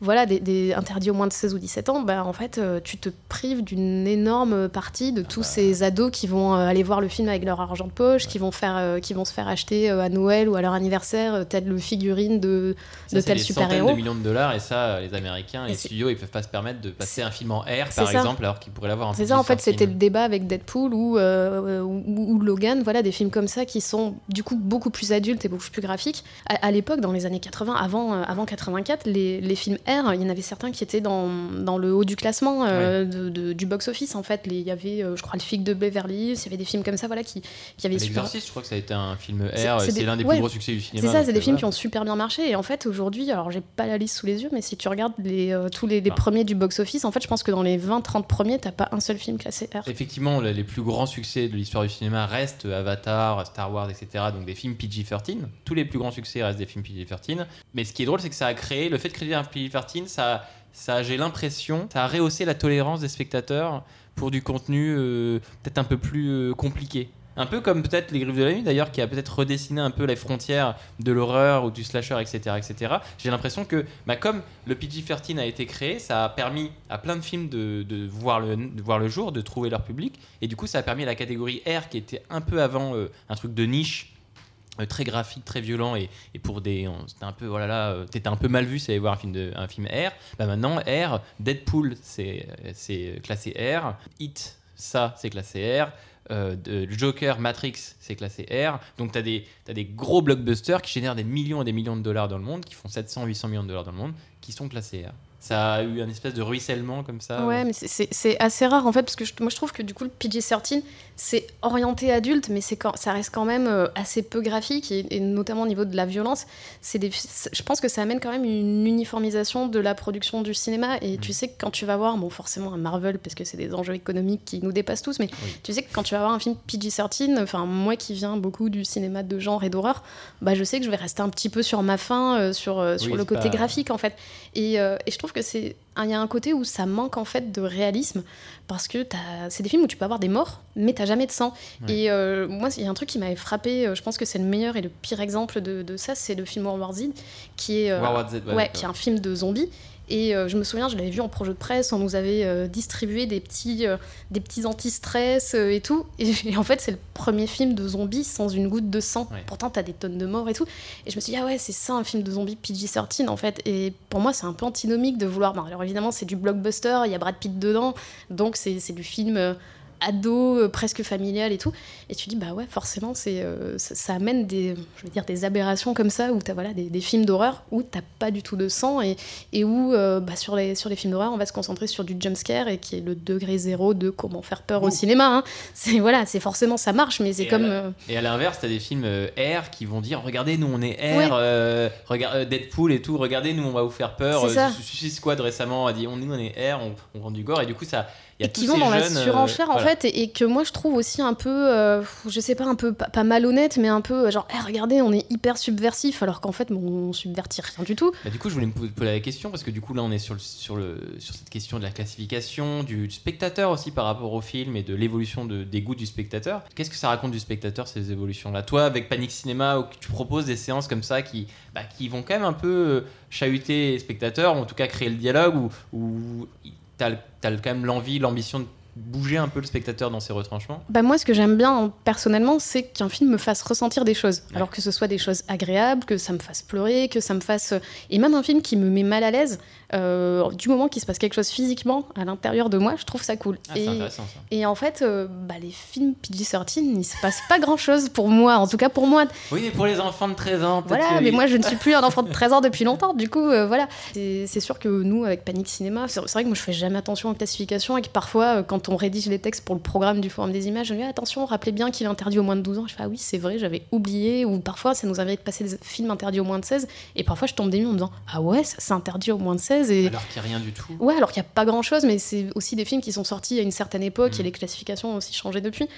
voilà, des, des interdits aux moins de 16 ou 17 ans, bah, en fait, euh, tu te prives d'une énorme partie de tous
bah.
ces ados qui vont euh, aller voir le film avec leur argent de poche, qui, vont faire, euh, qui vont se faire acheter à Noël ou à leur anniversaire telle figurine de,
Ça,
de tel
centaines
super-héros.
de millions de dollars, et ça, les Américains, les
Et c'est-
studios, ils peuvent pas se permettre de passer un film en R, par
ça.
exemple, alors qu'ils pourraient l'avoir en
C'est ça, en fait,
PG-13.
c'était le débat avec Deadpool ou, euh, ou, ou Logan, voilà, des films comme ça qui sont du coup beaucoup plus adultes et beaucoup plus graphiques. À, à l'époque, dans les années 80, avant, euh, avant 84, les, les films R, il y en avait certains qui étaient dans, dans le haut du classement euh, de- de- du box-office, en fait. Il y avait, euh, je crois, Le Fig de Beverly Hills, il y avait des films comme ça, voilà, qui, qui avaient super...
Je crois que ça a été un film R,
c'est des-
l'un des
ouais.
plus gros succès du cinéma.
C'est ça, c'est des films qui ont super bien marché. Et en fait, aujourd'hui, alors j'ai pas la liste sous les yeux, mais si tu regardes les, euh, tous les, les
Ah.
premiers du box-office, en fait, je pense que dans les 20-30 premiers, t'as pas un seul film classé R.
Effectivement, le- les plus grands succès de l'histoire du cinéma restent Avatar, Star Wars, etc. Donc des films PG-13. Tous les plus grands succès restent des films PG-13. Mais ce qui est drôle, c'est que ça a créé, le fait de créer un PG-13, ça, ça j'ai l'impression, ça a rehaussé la tolérance des spectateurs pour du contenu euh, peut-être un peu plus euh, compliqué. Un peu comme peut-être Les Griffes de la Nuit d'ailleurs, qui a peut-être redessiné un peu les frontières de l'horreur ou du slasher, etc. etc. J'ai l'impression que, bah, comme le PG-13 a été créé, ça a permis à plein de films de, voir le, voir le jour, de trouver leur public. Et du coup, ça a permis à la catégorie R, qui était un peu avant euh, un truc de niche, très graphique, très violent, et, pour des. C'était un peu, voilà, là, euh, t'étais un peu mal vu si t'allais voir un film, R. Bah maintenant, R, Deadpool, c'est euh, c'est classé R. Hit, ça, c'est classé R. euh, Joker, Matrix, c'est classé R. Donc tu as des, t'as des gros blockbusters qui génèrent des millions et des millions de dollars dans le monde, qui font 700, 800 millions de dollars dans le monde, qui sont classés R. Ça a eu un espèce de ruissellement comme ça.
Ouais, mais c'est- assez rare en fait, parce que je- moi je trouve que du coup le PG-13 c'est orienté adulte, mais quand, ça reste quand même euh, assez peu graphique, et, et notamment au niveau de la violence. Des, je pense que ça amène quand même une uniformisation de la production du cinéma, et
Mm.
tu sais que quand tu vas voir, bon forcément un Marvel, parce que c'est des enjeux économiques qui nous dépassent tous, mais
Oui.
tu sais que quand tu vas voir un film PG-13, enfin moi qui viens beaucoup du cinéma de genre et d'horreur, bah je sais que je vais rester un petit peu sur ma faim, euh, sur, euh, sur
Oui,
le côté
pas-
graphique en fait. Et, euh, et je trouve que c'est il y a un côté où ça manque en fait de réalisme parce que c'est des films où tu peux avoir des morts mais t'as jamais de sang.
Ouais.
et euh, moi il y a un truc qui m'avait frappé euh, je pense que c'est le meilleur et le pire exemple de, de ça c'est le film World War Z qui est euh,
Z, ouais,
qui est un film de zombies et euh, je me souviens je l'avais vu en projet de presse on nous avait euh, distribué des petits euh, des petits anti-stress et tout et, et en fait c'est le premier film de zombies sans une goutte de sang
Ouais.
pourtant t'as des tonnes de morts et tout et je me suis dit, ah ouais, c'est ça un film de zombies PG-13 en fait. Et pour moi, c'est un peu antinomique de vouloir. bon, alors évidemment, c'est du blockbuster, il y a Brad Pitt dedans, donc c'est du film ado, euh, presque familial et tout. Et tu dis, bah ouais, forcément, c'est euh, ça, ça amène des, je veux dire, des aberrations comme ça, où t'as voilà, des, des films d'horreur où t'as pas du tout de sang et, et où euh, bah, sur, les, sur les films d'horreur, on va se concentrer sur du jumpscare et qui est le degré zéro de comment faire peur au cinéma. hein. C'est voilà, c'est forcément ça marche, mais c'est
Et
comme.
à la-
euh,
Et à l'inverse, t'as des films R qui vont dire regardez, nous on est R,
Ouais.
euh, Deadpool et tout, regardez, nous on va vous faire peur. Suicide Squad récemment a dit on, nous on est R, on, on vend du gore, et du coup, ça. Y a
qui vont dans la
euh,
surenchère en
voilà.
fait et, et que moi je trouve aussi un peu euh, je sais pas un peu pas, pas malhonnête mais un peu euh, genre Eh, regardez on est hyper subversif alors qu'en fait bon, on subvertit rien du tout
Bah, du coup, je voulais me poser la question parce que du coup, là, on est sur, le, sur, le, sur cette question de la classification, du, du spectateur aussi par rapport au film et de l'évolution de, des goûts du spectateur. Qu'est-ce que ça raconte du spectateur, ces évolutions-là? Toi, avec Panic Cinéma, où tu proposes des séances comme ça qui, bah, qui vont quand même un peu chahuter les spectateurs, ou en tout cas créer le dialogue, où tu as, quand même l'envie, l'ambition de bouger un peu le spectateur dans ses retranchements?
Bah moi ce que j'aime bien personnellement c'est qu'un film me fasse ressentir des choses
Ouais.
alors que ce soit des choses agréables que ça me fasse pleurer que ça me fasse et même un film qui me met mal à l'aise euh, du moment qu'il se passe quelque chose physiquement à l'intérieur de moi je trouve ça cool
Ah, c'est
et,
intéressant ça.
et en fait euh, bah, les films PG-13 il se passe pas grand chose pour moi en tout cas pour moi
Oui, mais pour les enfants de 13 ans,
Voilà, mais moi je ne suis plus un enfant de 13 ans depuis longtemps, du coup euh, voilà. C'est sûr que nous, avec Panic Cinéma, c'est vrai que moi je fais jamais attention aux classifications et que parfois, euh, quand on rédige les textes pour le programme du Forum des images, je me dis attention, rappelez bien qu'il est interdit aux moins de 12 ans. Je fais ah oui, c'est vrai, j'avais oublié, ou parfois ça nous arrive de passer des films interdits aux moins de 16, et parfois je tombe des nues en me disant ah ouais, c'est interdit aux moins de 16, et.
Alors qu'il n'y a rien du tout.
Ouais, alors qu'il n'y a pas grand chose, mais c'est aussi des films qui sont sortis à une certaine époque
Mm.
et les classifications ont aussi changé depuis.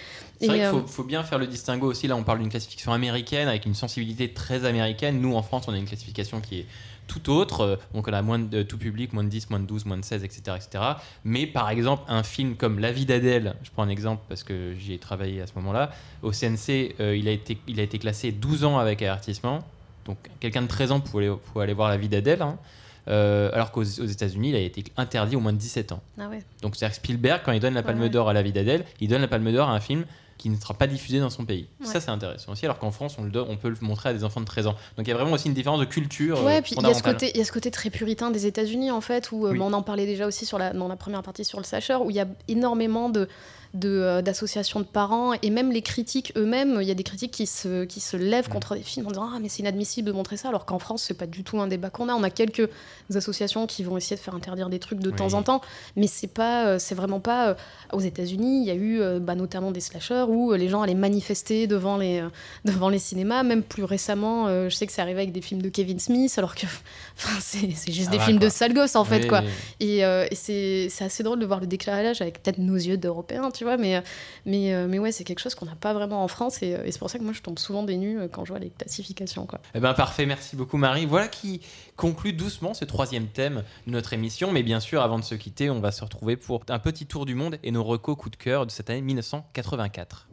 C'est vrai qu'il
euh,
faut, faut bien faire le distinguo aussi. Là, on parle d'une classification américaine avec une sensibilité très américaine. Nous, en France, on a une classification qui est tout autre. Euh, Donc, on a moins de tout public, moins de 10, moins de 12, moins de 16, etc. etc. Mais par exemple, un film comme La vie d'Adèle, je prends un exemple parce que j'y ai travaillé à ce moment-là, au CNC, euh, il, a été, il a été classé 12 ans avec avertissement. Donc, quelqu'un de 13 ans pouvait, pouvait aller voir La vie d'Adèle. hein. Euh, alors qu'aux aux États-Unis, il a été interdit au moins de 17 ans.
Ah ouais.
Donc c'est-à-dire que Spielberg, quand il donne la Palme
Ouais.
d'Or à La vie d'Adèle, il donne la Palme d'Or à un film qui ne sera pas diffusé dans son pays.
Ouais.
Ça c'est intéressant aussi, alors qu'en France on, le donne- on peut le montrer à des enfants de 13 ans. Donc il y a vraiment aussi une différence de culture
Ouais,
euh,
puis il y, a ce côté, il y a ce côté très puritain des États-Unis, en fait, où euh,
Oui.
bah, on en parlait déjà aussi sur la, dans la première partie sur le Slasher, où il y a énormément de d'associations de parents et même les critiques eux-mêmes il y a des critiques qui se, qui se lèvent
Mm.
contre des films en disant ah mais c'est inadmissible de montrer ça alors qu'en France c'est pas du tout un débat qu'on a on a quelques associations qui vont essayer de faire interdire des trucs de
Oui.
temps en temps mais c'est pas euh, c'est vraiment pas euh, aux États-Unis il y a eu euh, bah, notamment des slashers où euh, les gens allaient manifester devant les euh, devant les cinémas même plus récemment euh, je sais que c'est arrivé avec des films de Kevin Smith alors que c'est juste
Ça
des
va,
films
quoi.
de sale gosse en fait
Oui,
quoi
oui.
et, euh, et c'est c'est assez drôle de voir le décalage avec peut-être nos yeux d'Européens, tu mais, euh, mais, euh, mais ouais, c'est quelque chose qu'on n'a pas vraiment en France et, euh, c'est pour ça que moi je tombe souvent des nues quand je vois les classifications.
Eh ben parfait, merci beaucoup Marie. Voilà qui conclut doucement ce troisième thème de notre émission. Mais bien sûr, avant de se quitter, on va se retrouver pour un petit tour du monde et nos recos coup de cœur de cette année 1984.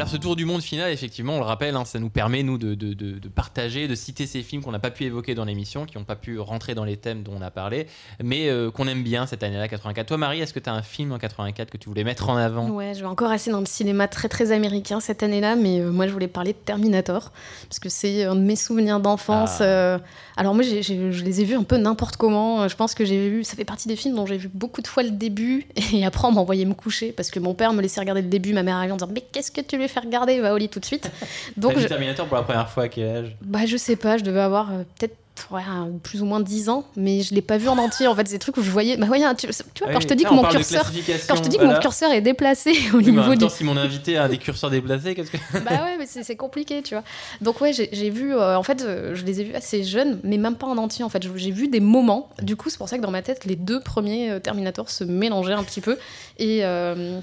Alors ce tour du monde final, effectivement, on le rappelle, hein, ça nous permet, nous, de, de- de- de partager, de citer ces films qu'on n'a pas pu évoquer dans l'émission, qui n'ont pas pu rentrer dans les thèmes dont on a parlé, mais euh, qu'on aime bien cette année-là, 84. Toi, Marie, est-ce que tu as un film en 84 que tu voulais mettre en avant?
Ouais, je vais encore rester dans le cinéma très très américain cette année-là, mais euh, moi je voulais parler de Terminator, parce que c'est un de mes souvenirs d'enfance.
Ah.
euh, alors moi je les ai vus un peu n'importe comment, je pense que j'ai vu, ça fait partie des films dont j'ai vu beaucoup de fois le début, et après on m'envoyait me coucher, parce que mon père me laissait regarder le début, ma mère arrivait en disant mais qu'est-ce que tu lui fais regarder, va au lit tout de suite. Donc je-
Terminator pour la première fois à quel âge?
Bah je sais pas, je devais avoir euh, peut-être ouais, plus ou moins 10 ans, mais je l'ai pas vu en entier, en fait c'est des trucs où je voyais, bah ouais, tu, tu vois quand je te dis que
on
mon curseur... Quand je te dis que mon curseur est déplacé au
Oui, mais en
niveau
même
du
temps, si mon invité a des curseurs déplacés, qu'est-ce que.
bah ouais, mais c'est compliqué, tu vois. Donc ouais, j'ai vu, euh, en fait, euh, je les ai vus assez jeunes, mais même pas en entier, en fait. J'ai vu des moments. Du coup, c'est pour ça que dans ma tête, les deux premiers euh, Terminator se mélangeaient un petit peu. Et, euh,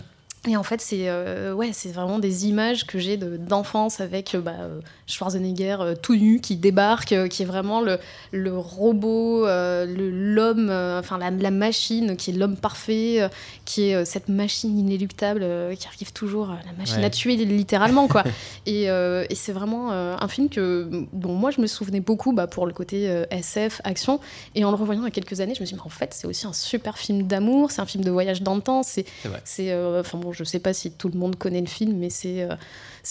et en fait, c'est euh, ouais, c'est vraiment des images que j'ai de- d'enfance avec euh, bah, euh, Schwarzenegger euh, tout nu qui débarque, euh, qui est vraiment le, le robot, l'homme, enfin la, la machine qui est l'homme parfait, qui est cette machine inéluctable qui arrive toujours, la machine
Ouais.
à tuer littéralement, quoi. Et, et c'est vraiment un film que, dont moi je me souvenais beaucoup bah, pour le côté SF, action. Et en le revoyant il y a quelques années, je me suis dit, mais en fait, c'est aussi un super film d'amour, c'est un film de voyage dans le temps. C'est, enfin bon, je sais pas si tout le monde connaît le film, mais c'est.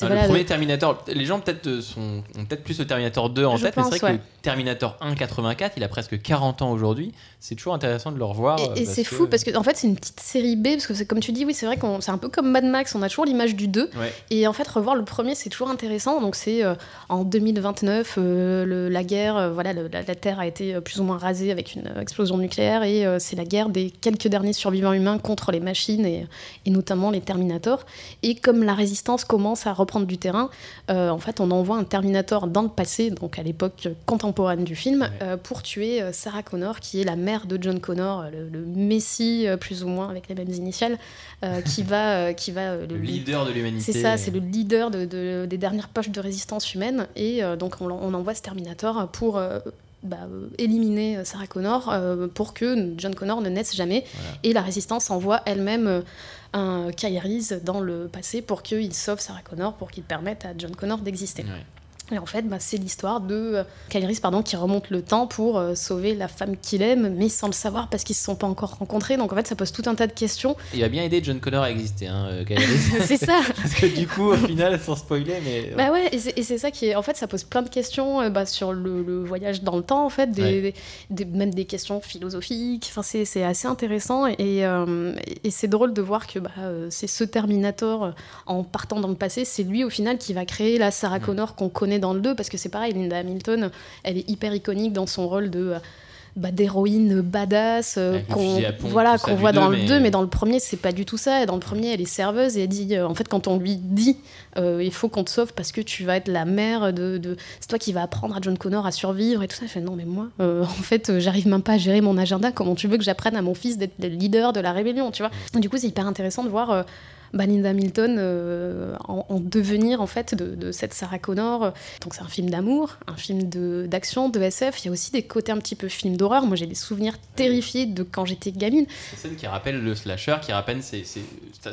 Euh, c'est
Ah, le premier Terminator, les gens peut-être euh, sont, ont peut-être plus le Terminator 2 en
Je
tête, mais c'est vrai
ouais.
que le Terminator 1 84, il a presque 40 ans aujourd'hui. C'est toujours intéressant de le revoir. euh,
Et, et c'est fou parce que en fait c'est une petite série B parce que comme tu dis oui c'est vrai qu'on c'est un peu comme Mad Max on a toujours l'image du 2
Ouais.
et en fait revoir le premier c'est toujours intéressant donc c'est euh, en 2029 euh, le- la guerre euh, voilà le- la, la Terre a été euh, plus ou moins rasée avec une euh, explosion nucléaire et euh, c'est la guerre des quelques derniers survivants humains contre les machines et, et notamment les Terminators et comme la résistance commence à reprendre du terrain euh, en fait on envoie un Terminator dans le passé donc à l'époque contemporaine du film
Ouais.
euh, pour tuer euh, Sarah Connor qui est la mère de John Connor le, le messie plus ou moins avec les mêmes initiales qui va qui va
Le leader de l'humanité.
c'est ça, c'est le leader de, de- des dernières poches de résistance humaine. Et donc, on, envoie ce Terminator pour bah, euh, éliminer Sarah Connor euh, pour que John Connor ne naisse jamais.
Voilà.
Et la résistance envoie elle-même un dans le passé pour qu'il sauve Sarah Connor, pour qu'il permette à John Connor d'exister. Et en fait, bah, c'est l'histoire de euh, Kairis pardon, qui remonte le temps pour euh, sauver la femme qu'il aime, mais sans le savoir parce qu'ils se sont pas encore rencontrés. Donc en fait, ça pose tout un tas de questions.
Il a bien aidé John Connor à exister, hein, euh,
c'est ça.
Parce que du coup, au final, sans spoiler, mais.
Bah ouais, et c'est ça qui est. En fait, ça pose plein de questions bah, sur le, le voyage dans le temps, en fait, des,
Ouais.
des- des- même des questions philosophiques. Enfin, c'est assez intéressant et, euh, et c'est drôle de voir que bah, c'est ce Terminator, en partant dans le passé, c'est lui au final qui va créer la Sarah
Mm.
Connor qu'on connaît dans le 2, parce que c'est pareil, Linda Hamilton, elle est hyper iconique dans son rôle de. euh, bah, d'héroïne badass euh, qu'on voilà qu'on voit
deux,
dans le
mais-
2 mais dans le premier c'est pas du tout ça. Et dans le premier elle est serveuse et elle dit euh, en fait quand on lui dit euh, il faut qu'on te sauve parce que tu vas être la mère de, de- c'est toi qui vas apprendre à John Connor à survivre et tout ça. Elle fait non mais moi en fait j'arrive même pas à gérer mon agenda. Comment tu veux que j'apprenne à mon fils d'être le leader de la rébellion tu vois? Du coup c'est hyper intéressant de voir euh, bah, Linda Hamilton euh, en, en devenir en fait de, de cette Sarah Connor. Donc c'est un film d'amour, un film de- d'action, de, SF. Il y a aussi des côtés un petit peu film d'horreur. Moi j'ai des souvenirs terrifiés de quand j'étais gamine.
C'est scène qui rappelle le slasher, qui rappelle c'est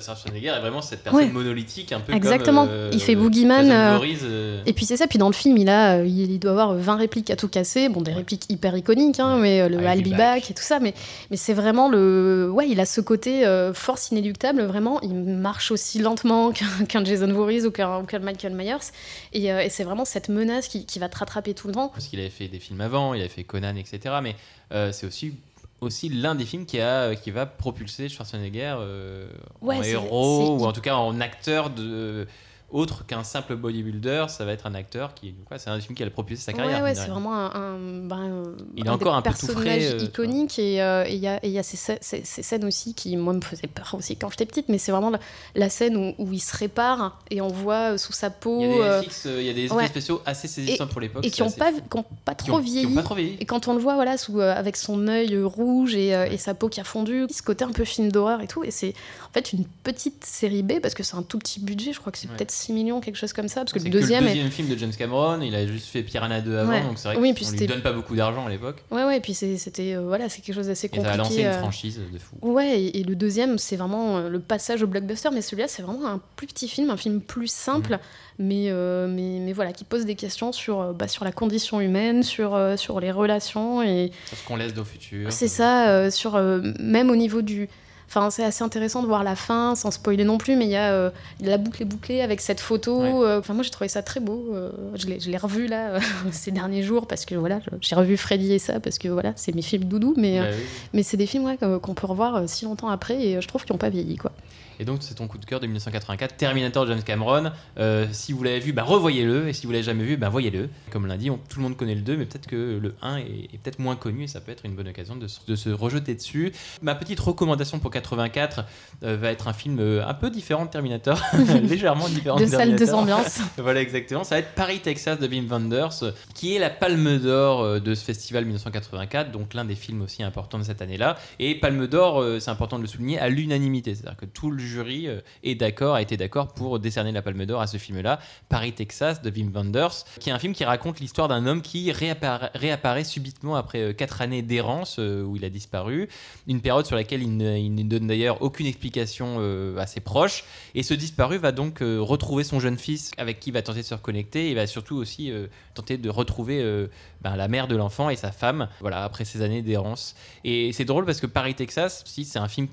Schwarzenegger est vraiment cette personne
Ouais.
monolithique, un peu
Exactement.
comme. euh,
Il fait Boogeyman, euh, Et puis c'est ça, puis dans le film, il, a, il, doit avoir 20 répliques à tout casser. Bon, des répliques hyper iconiques, hein,
Ouais.
mais le
I'll
I'll
be back.
back et tout ça. Mais, mais c'est vraiment le. Ouais, il a ce côté force inéluctable, vraiment. Il marche aussi lentement qu'un Jason Voorhees ou qu'un qu'un Michael Myers. Et, euh, et c'est vraiment cette menace qui, qui va te rattraper tout le temps.
parce qu'il avait fait des films avant, il avait fait Conan, etc. Mais euh, c'est aussi aussi l'un des films qui a qui va propulser Schwarzenegger euh,
Ouais,
en héros ou en tout cas en acteur de autre qu'un simple bodybuilder, ça va être un acteur qui c'est un des films qui a propulsé sa carrière.
Ouais, ouais, c'est vraiment un, un, ben,
Il est encore un peu tout frais,
personnage
euh,
iconique et euh, et il y a, et il y a ces, scè- ces- ces scènes aussi qui moi me faisaient peur aussi quand j'étais petite mais c'est vraiment la, la scène où, où il se répare et on voit euh, sous sa peau
Il y a des, FX, euh, il y a des effets spéciaux assez saisissants pour l'époque.
et qui n'ont pas,
fou.
qui ont pas
Qui
trop
ont- qui ont
vieilli
pas trop vieilli.
et quand on le voit voilà sous, euh, avec son œil rouge et, et sa peau qui a fondu ce côté un peu film d'horreur et tout et c'est en fait une petite série B parce que c'est un tout petit budget je crois que c'est peut-être 6 millions, quelque chose comme ça, parce que le
que
deuxième
le
est-
deuxième film de James Cameron, il a juste fait Piranha 2 avant,
Ouais.
donc c'est vrai
Oui,
qu'on lui donne pas beaucoup d'argent à l'époque.
Ouais, ouais, et puis c'était euh, voilà, c'est quelque chose d'assez
Et ça
compliqué.
a lancé une
euh,
franchise de fou.
Ouais, et, et le deuxième, c'est vraiment euh, le passage au blockbuster, mais celui-là, c'est vraiment un plus petit film, un film plus simple, mais, euh, mais, mais voilà, qui pose des questions sur, bah, sur la condition humaine, sur, euh, sur les relations, et
Sur ce qu'on laisse au futur.
c'est ça, sur, même au niveau du... Enfin, c'est assez intéressant de voir la fin, sans spoiler non plus, mais il y a euh, la boucle est bouclée avec cette photo.
Ouais.
euh, Enfin, moi, j'ai trouvé ça très beau. euh, je l'ai revu là ces derniers jours parce que voilà, j'ai revu Freddy et ça parce que voilà, c'est mes films doudou, mais,
Bah oui.
mais c'est des films ouais, qu'on peut revoir si longtemps après et je trouve qu'ils n'ont pas vieilli quoi.
Et donc c'est ton coup de cœur de 1984, Terminator de James Cameron. Euh, si vous l'avez vu, bah, revoyez-le. Et si vous l'avez jamais vu, bah, voyez-le. Comme l'a dit, on- tout le monde connaît le 2, mais peut-être que le 1 est, est peut-être moins connu et ça peut être une bonne occasion de, se- de se rejeter dessus. Ma petite recommandation pour 84 euh, va être un film euh, un peu différent de Terminator, légèrement différent
De
de
salles, de
Terminator.
ambiances.
voilà exactement. Ça va être Paris, Texas de Wim Wenders, qui est la Palme d'Or de ce festival 1984, donc l'un des films aussi importants de cette année-là. Et Palme d'Or, c'est important de le souligner, à l'unanimité, c'est-à-dire que tout le jury euh, est d'accord, a été d'accord pour décerner la Palme d'Or à ce film-là, Paris, Texas de Wim Wenders, qui est un film qui raconte l'histoire d'un homme qui réapparaît, subitement après euh, quatre années d'errance euh, où il a disparu, une période sur laquelle il ne, donne d'ailleurs aucune explication à ses proches. Et ce disparu va donc retrouver son jeune fils avec qui il va tenter de se reconnecter et va surtout aussi tenter de retrouver ben, la mère de l'enfant et sa femme, voilà, après ces années d'errance. Et c'est drôle parce que Paris, Texas, si c'est un film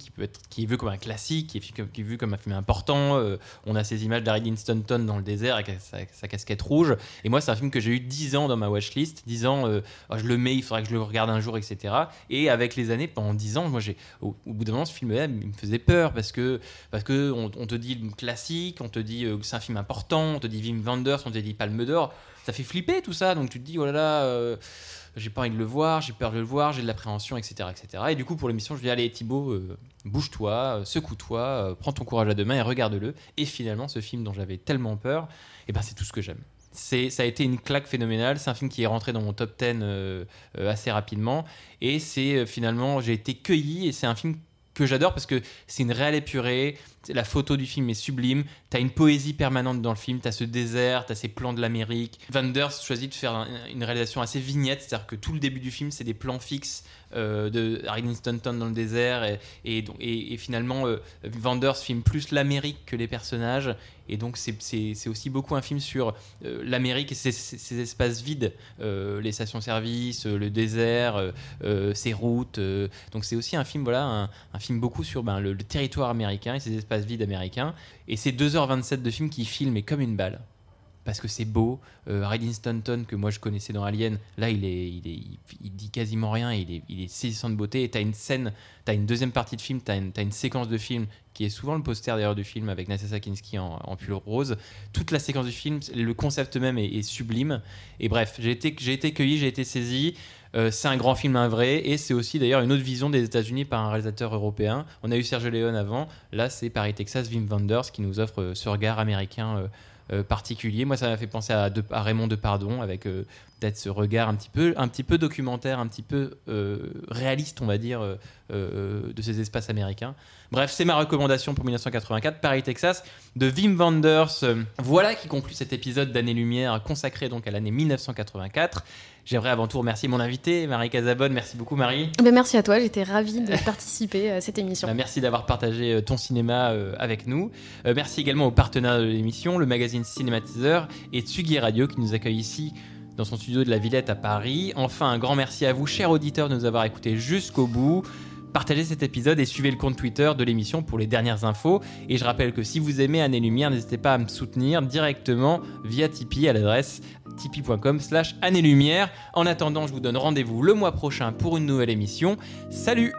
qui est vu comme un classique, qui est, qui est vu comme un film important. euh, on a ces images d'Harry Stanton dans le désert avec sa, casquette rouge. Et moi, c'est un film que j'ai eu 10 ans dans ma watchlist, 10 ans, euh, Ah, je le mets, il faudra que je le regarde un jour, etc. Et avec les années, pendant 10 ans, moi, au, bout d'un moment, ce film-là, il me faisait peur parce que parce que te dit classique, on te dit euh, que c'est un film important, on te dit Wim Wenders, on te dit Palme d'Or, ça fait flipper tout ça, donc tu te dis oh là là, j'ai pas envie de le voir, j'ai peur de le voir, j'ai de l'appréhension, etc., etc. Et du coup pour l'émission je dis allez Thibaut, euh, bouge-toi, euh, secoue-toi, euh, prends ton courage à deux mains et regarde-le. Et finalement ce film dont j'avais tellement peur, et ben c'est tout ce que j'aime. C'est, ça a été une claque phénoménale. C'est un film qui est rentré dans mon top 10 euh, euh, assez rapidement. Et c'est finalement, j'ai été cueilli. Et c'est un film que j'adore parce que c'est une réelle épurée. La photo du film est sublime. T'as une poésie permanente dans le film. T'as ce désert, t'as ces plans de l'Amérique. Wenders choisit de faire un- une réalisation assez vignette, c'est-à-dire que tout le début du film, c'est des plans fixes euh, de Harry Stanton dans le désert. Et, et, et- finalement, euh, Wenders filme plus l'Amérique que les personnages. Et donc, c'est- aussi beaucoup un film sur euh, l'Amérique et ses, espaces vides, les stations-service, le désert, ses routes. donc, c'est aussi un film, voilà, un, un film beaucoup sur ben, le territoire américain et ses espaces vides américains. Et c'est 2h27 de film qui filme mais comme une balle. Parce que c'est beau. Euh, Stanton, que moi je connaissais dans Alien, là il, est, il, dit quasiment rien, il est, il est saisissant de beauté. Et t'as une scène, t'as une deuxième partie de film, t'as une, une séquence de film qui est souvent le poster d'ailleurs du film avec Natasha Kinski en, en pull rose. Toute la séquence du film, le concept même est, est sublime. Et bref, j'ai été, j'ai été cueilli, j'ai été saisi. Euh, c'est un grand film, un vrai, et c'est aussi d'ailleurs une autre vision des États-Unis par un réalisateur européen. On a eu Sergio Leone avant, là c'est Paris, Texas, Wim Wenders qui nous offre euh, ce regard américain euh, particulier. Moi, ça m'a fait penser à, De- Raymond Depardon avec peut-être ce regard un petit peu, un petit peu documentaire, un petit peu réaliste, on va dire, de ces espaces américains. Bref, c'est ma recommandation pour 1984, Paris, Texas, de Wim Wenders. Voilà qui conclut cet épisode d'Année-Lumière consacré donc à l'année 1984. J'aimerais avant tout remercier mon invité, Marie Casabonne. Merci beaucoup, Marie.
Ben, merci à toi, j'étais ravie de participer à cette émission.
Bah, merci d'avoir partagé euh, ton cinéma euh, avec nous. Euh, merci également aux partenaires de l'émission, le magazine Cinématiseur et Tsugi Radio qui nous accueille ici dans son studio de la Villette à Paris. Enfin, un grand merci à vous, chers auditeurs, de nous avoir écoutés jusqu'au bout. Partagez cet épisode et suivez le compte Twitter de l'émission pour les dernières infos. Et je rappelle que si vous aimez Année Lumière, n'hésitez pas à me soutenir directement via Tipeee à l'adresse tipeee.com slash Année Lumière. En attendant, je vous donne rendez-vous le mois prochain pour une nouvelle émission. Salut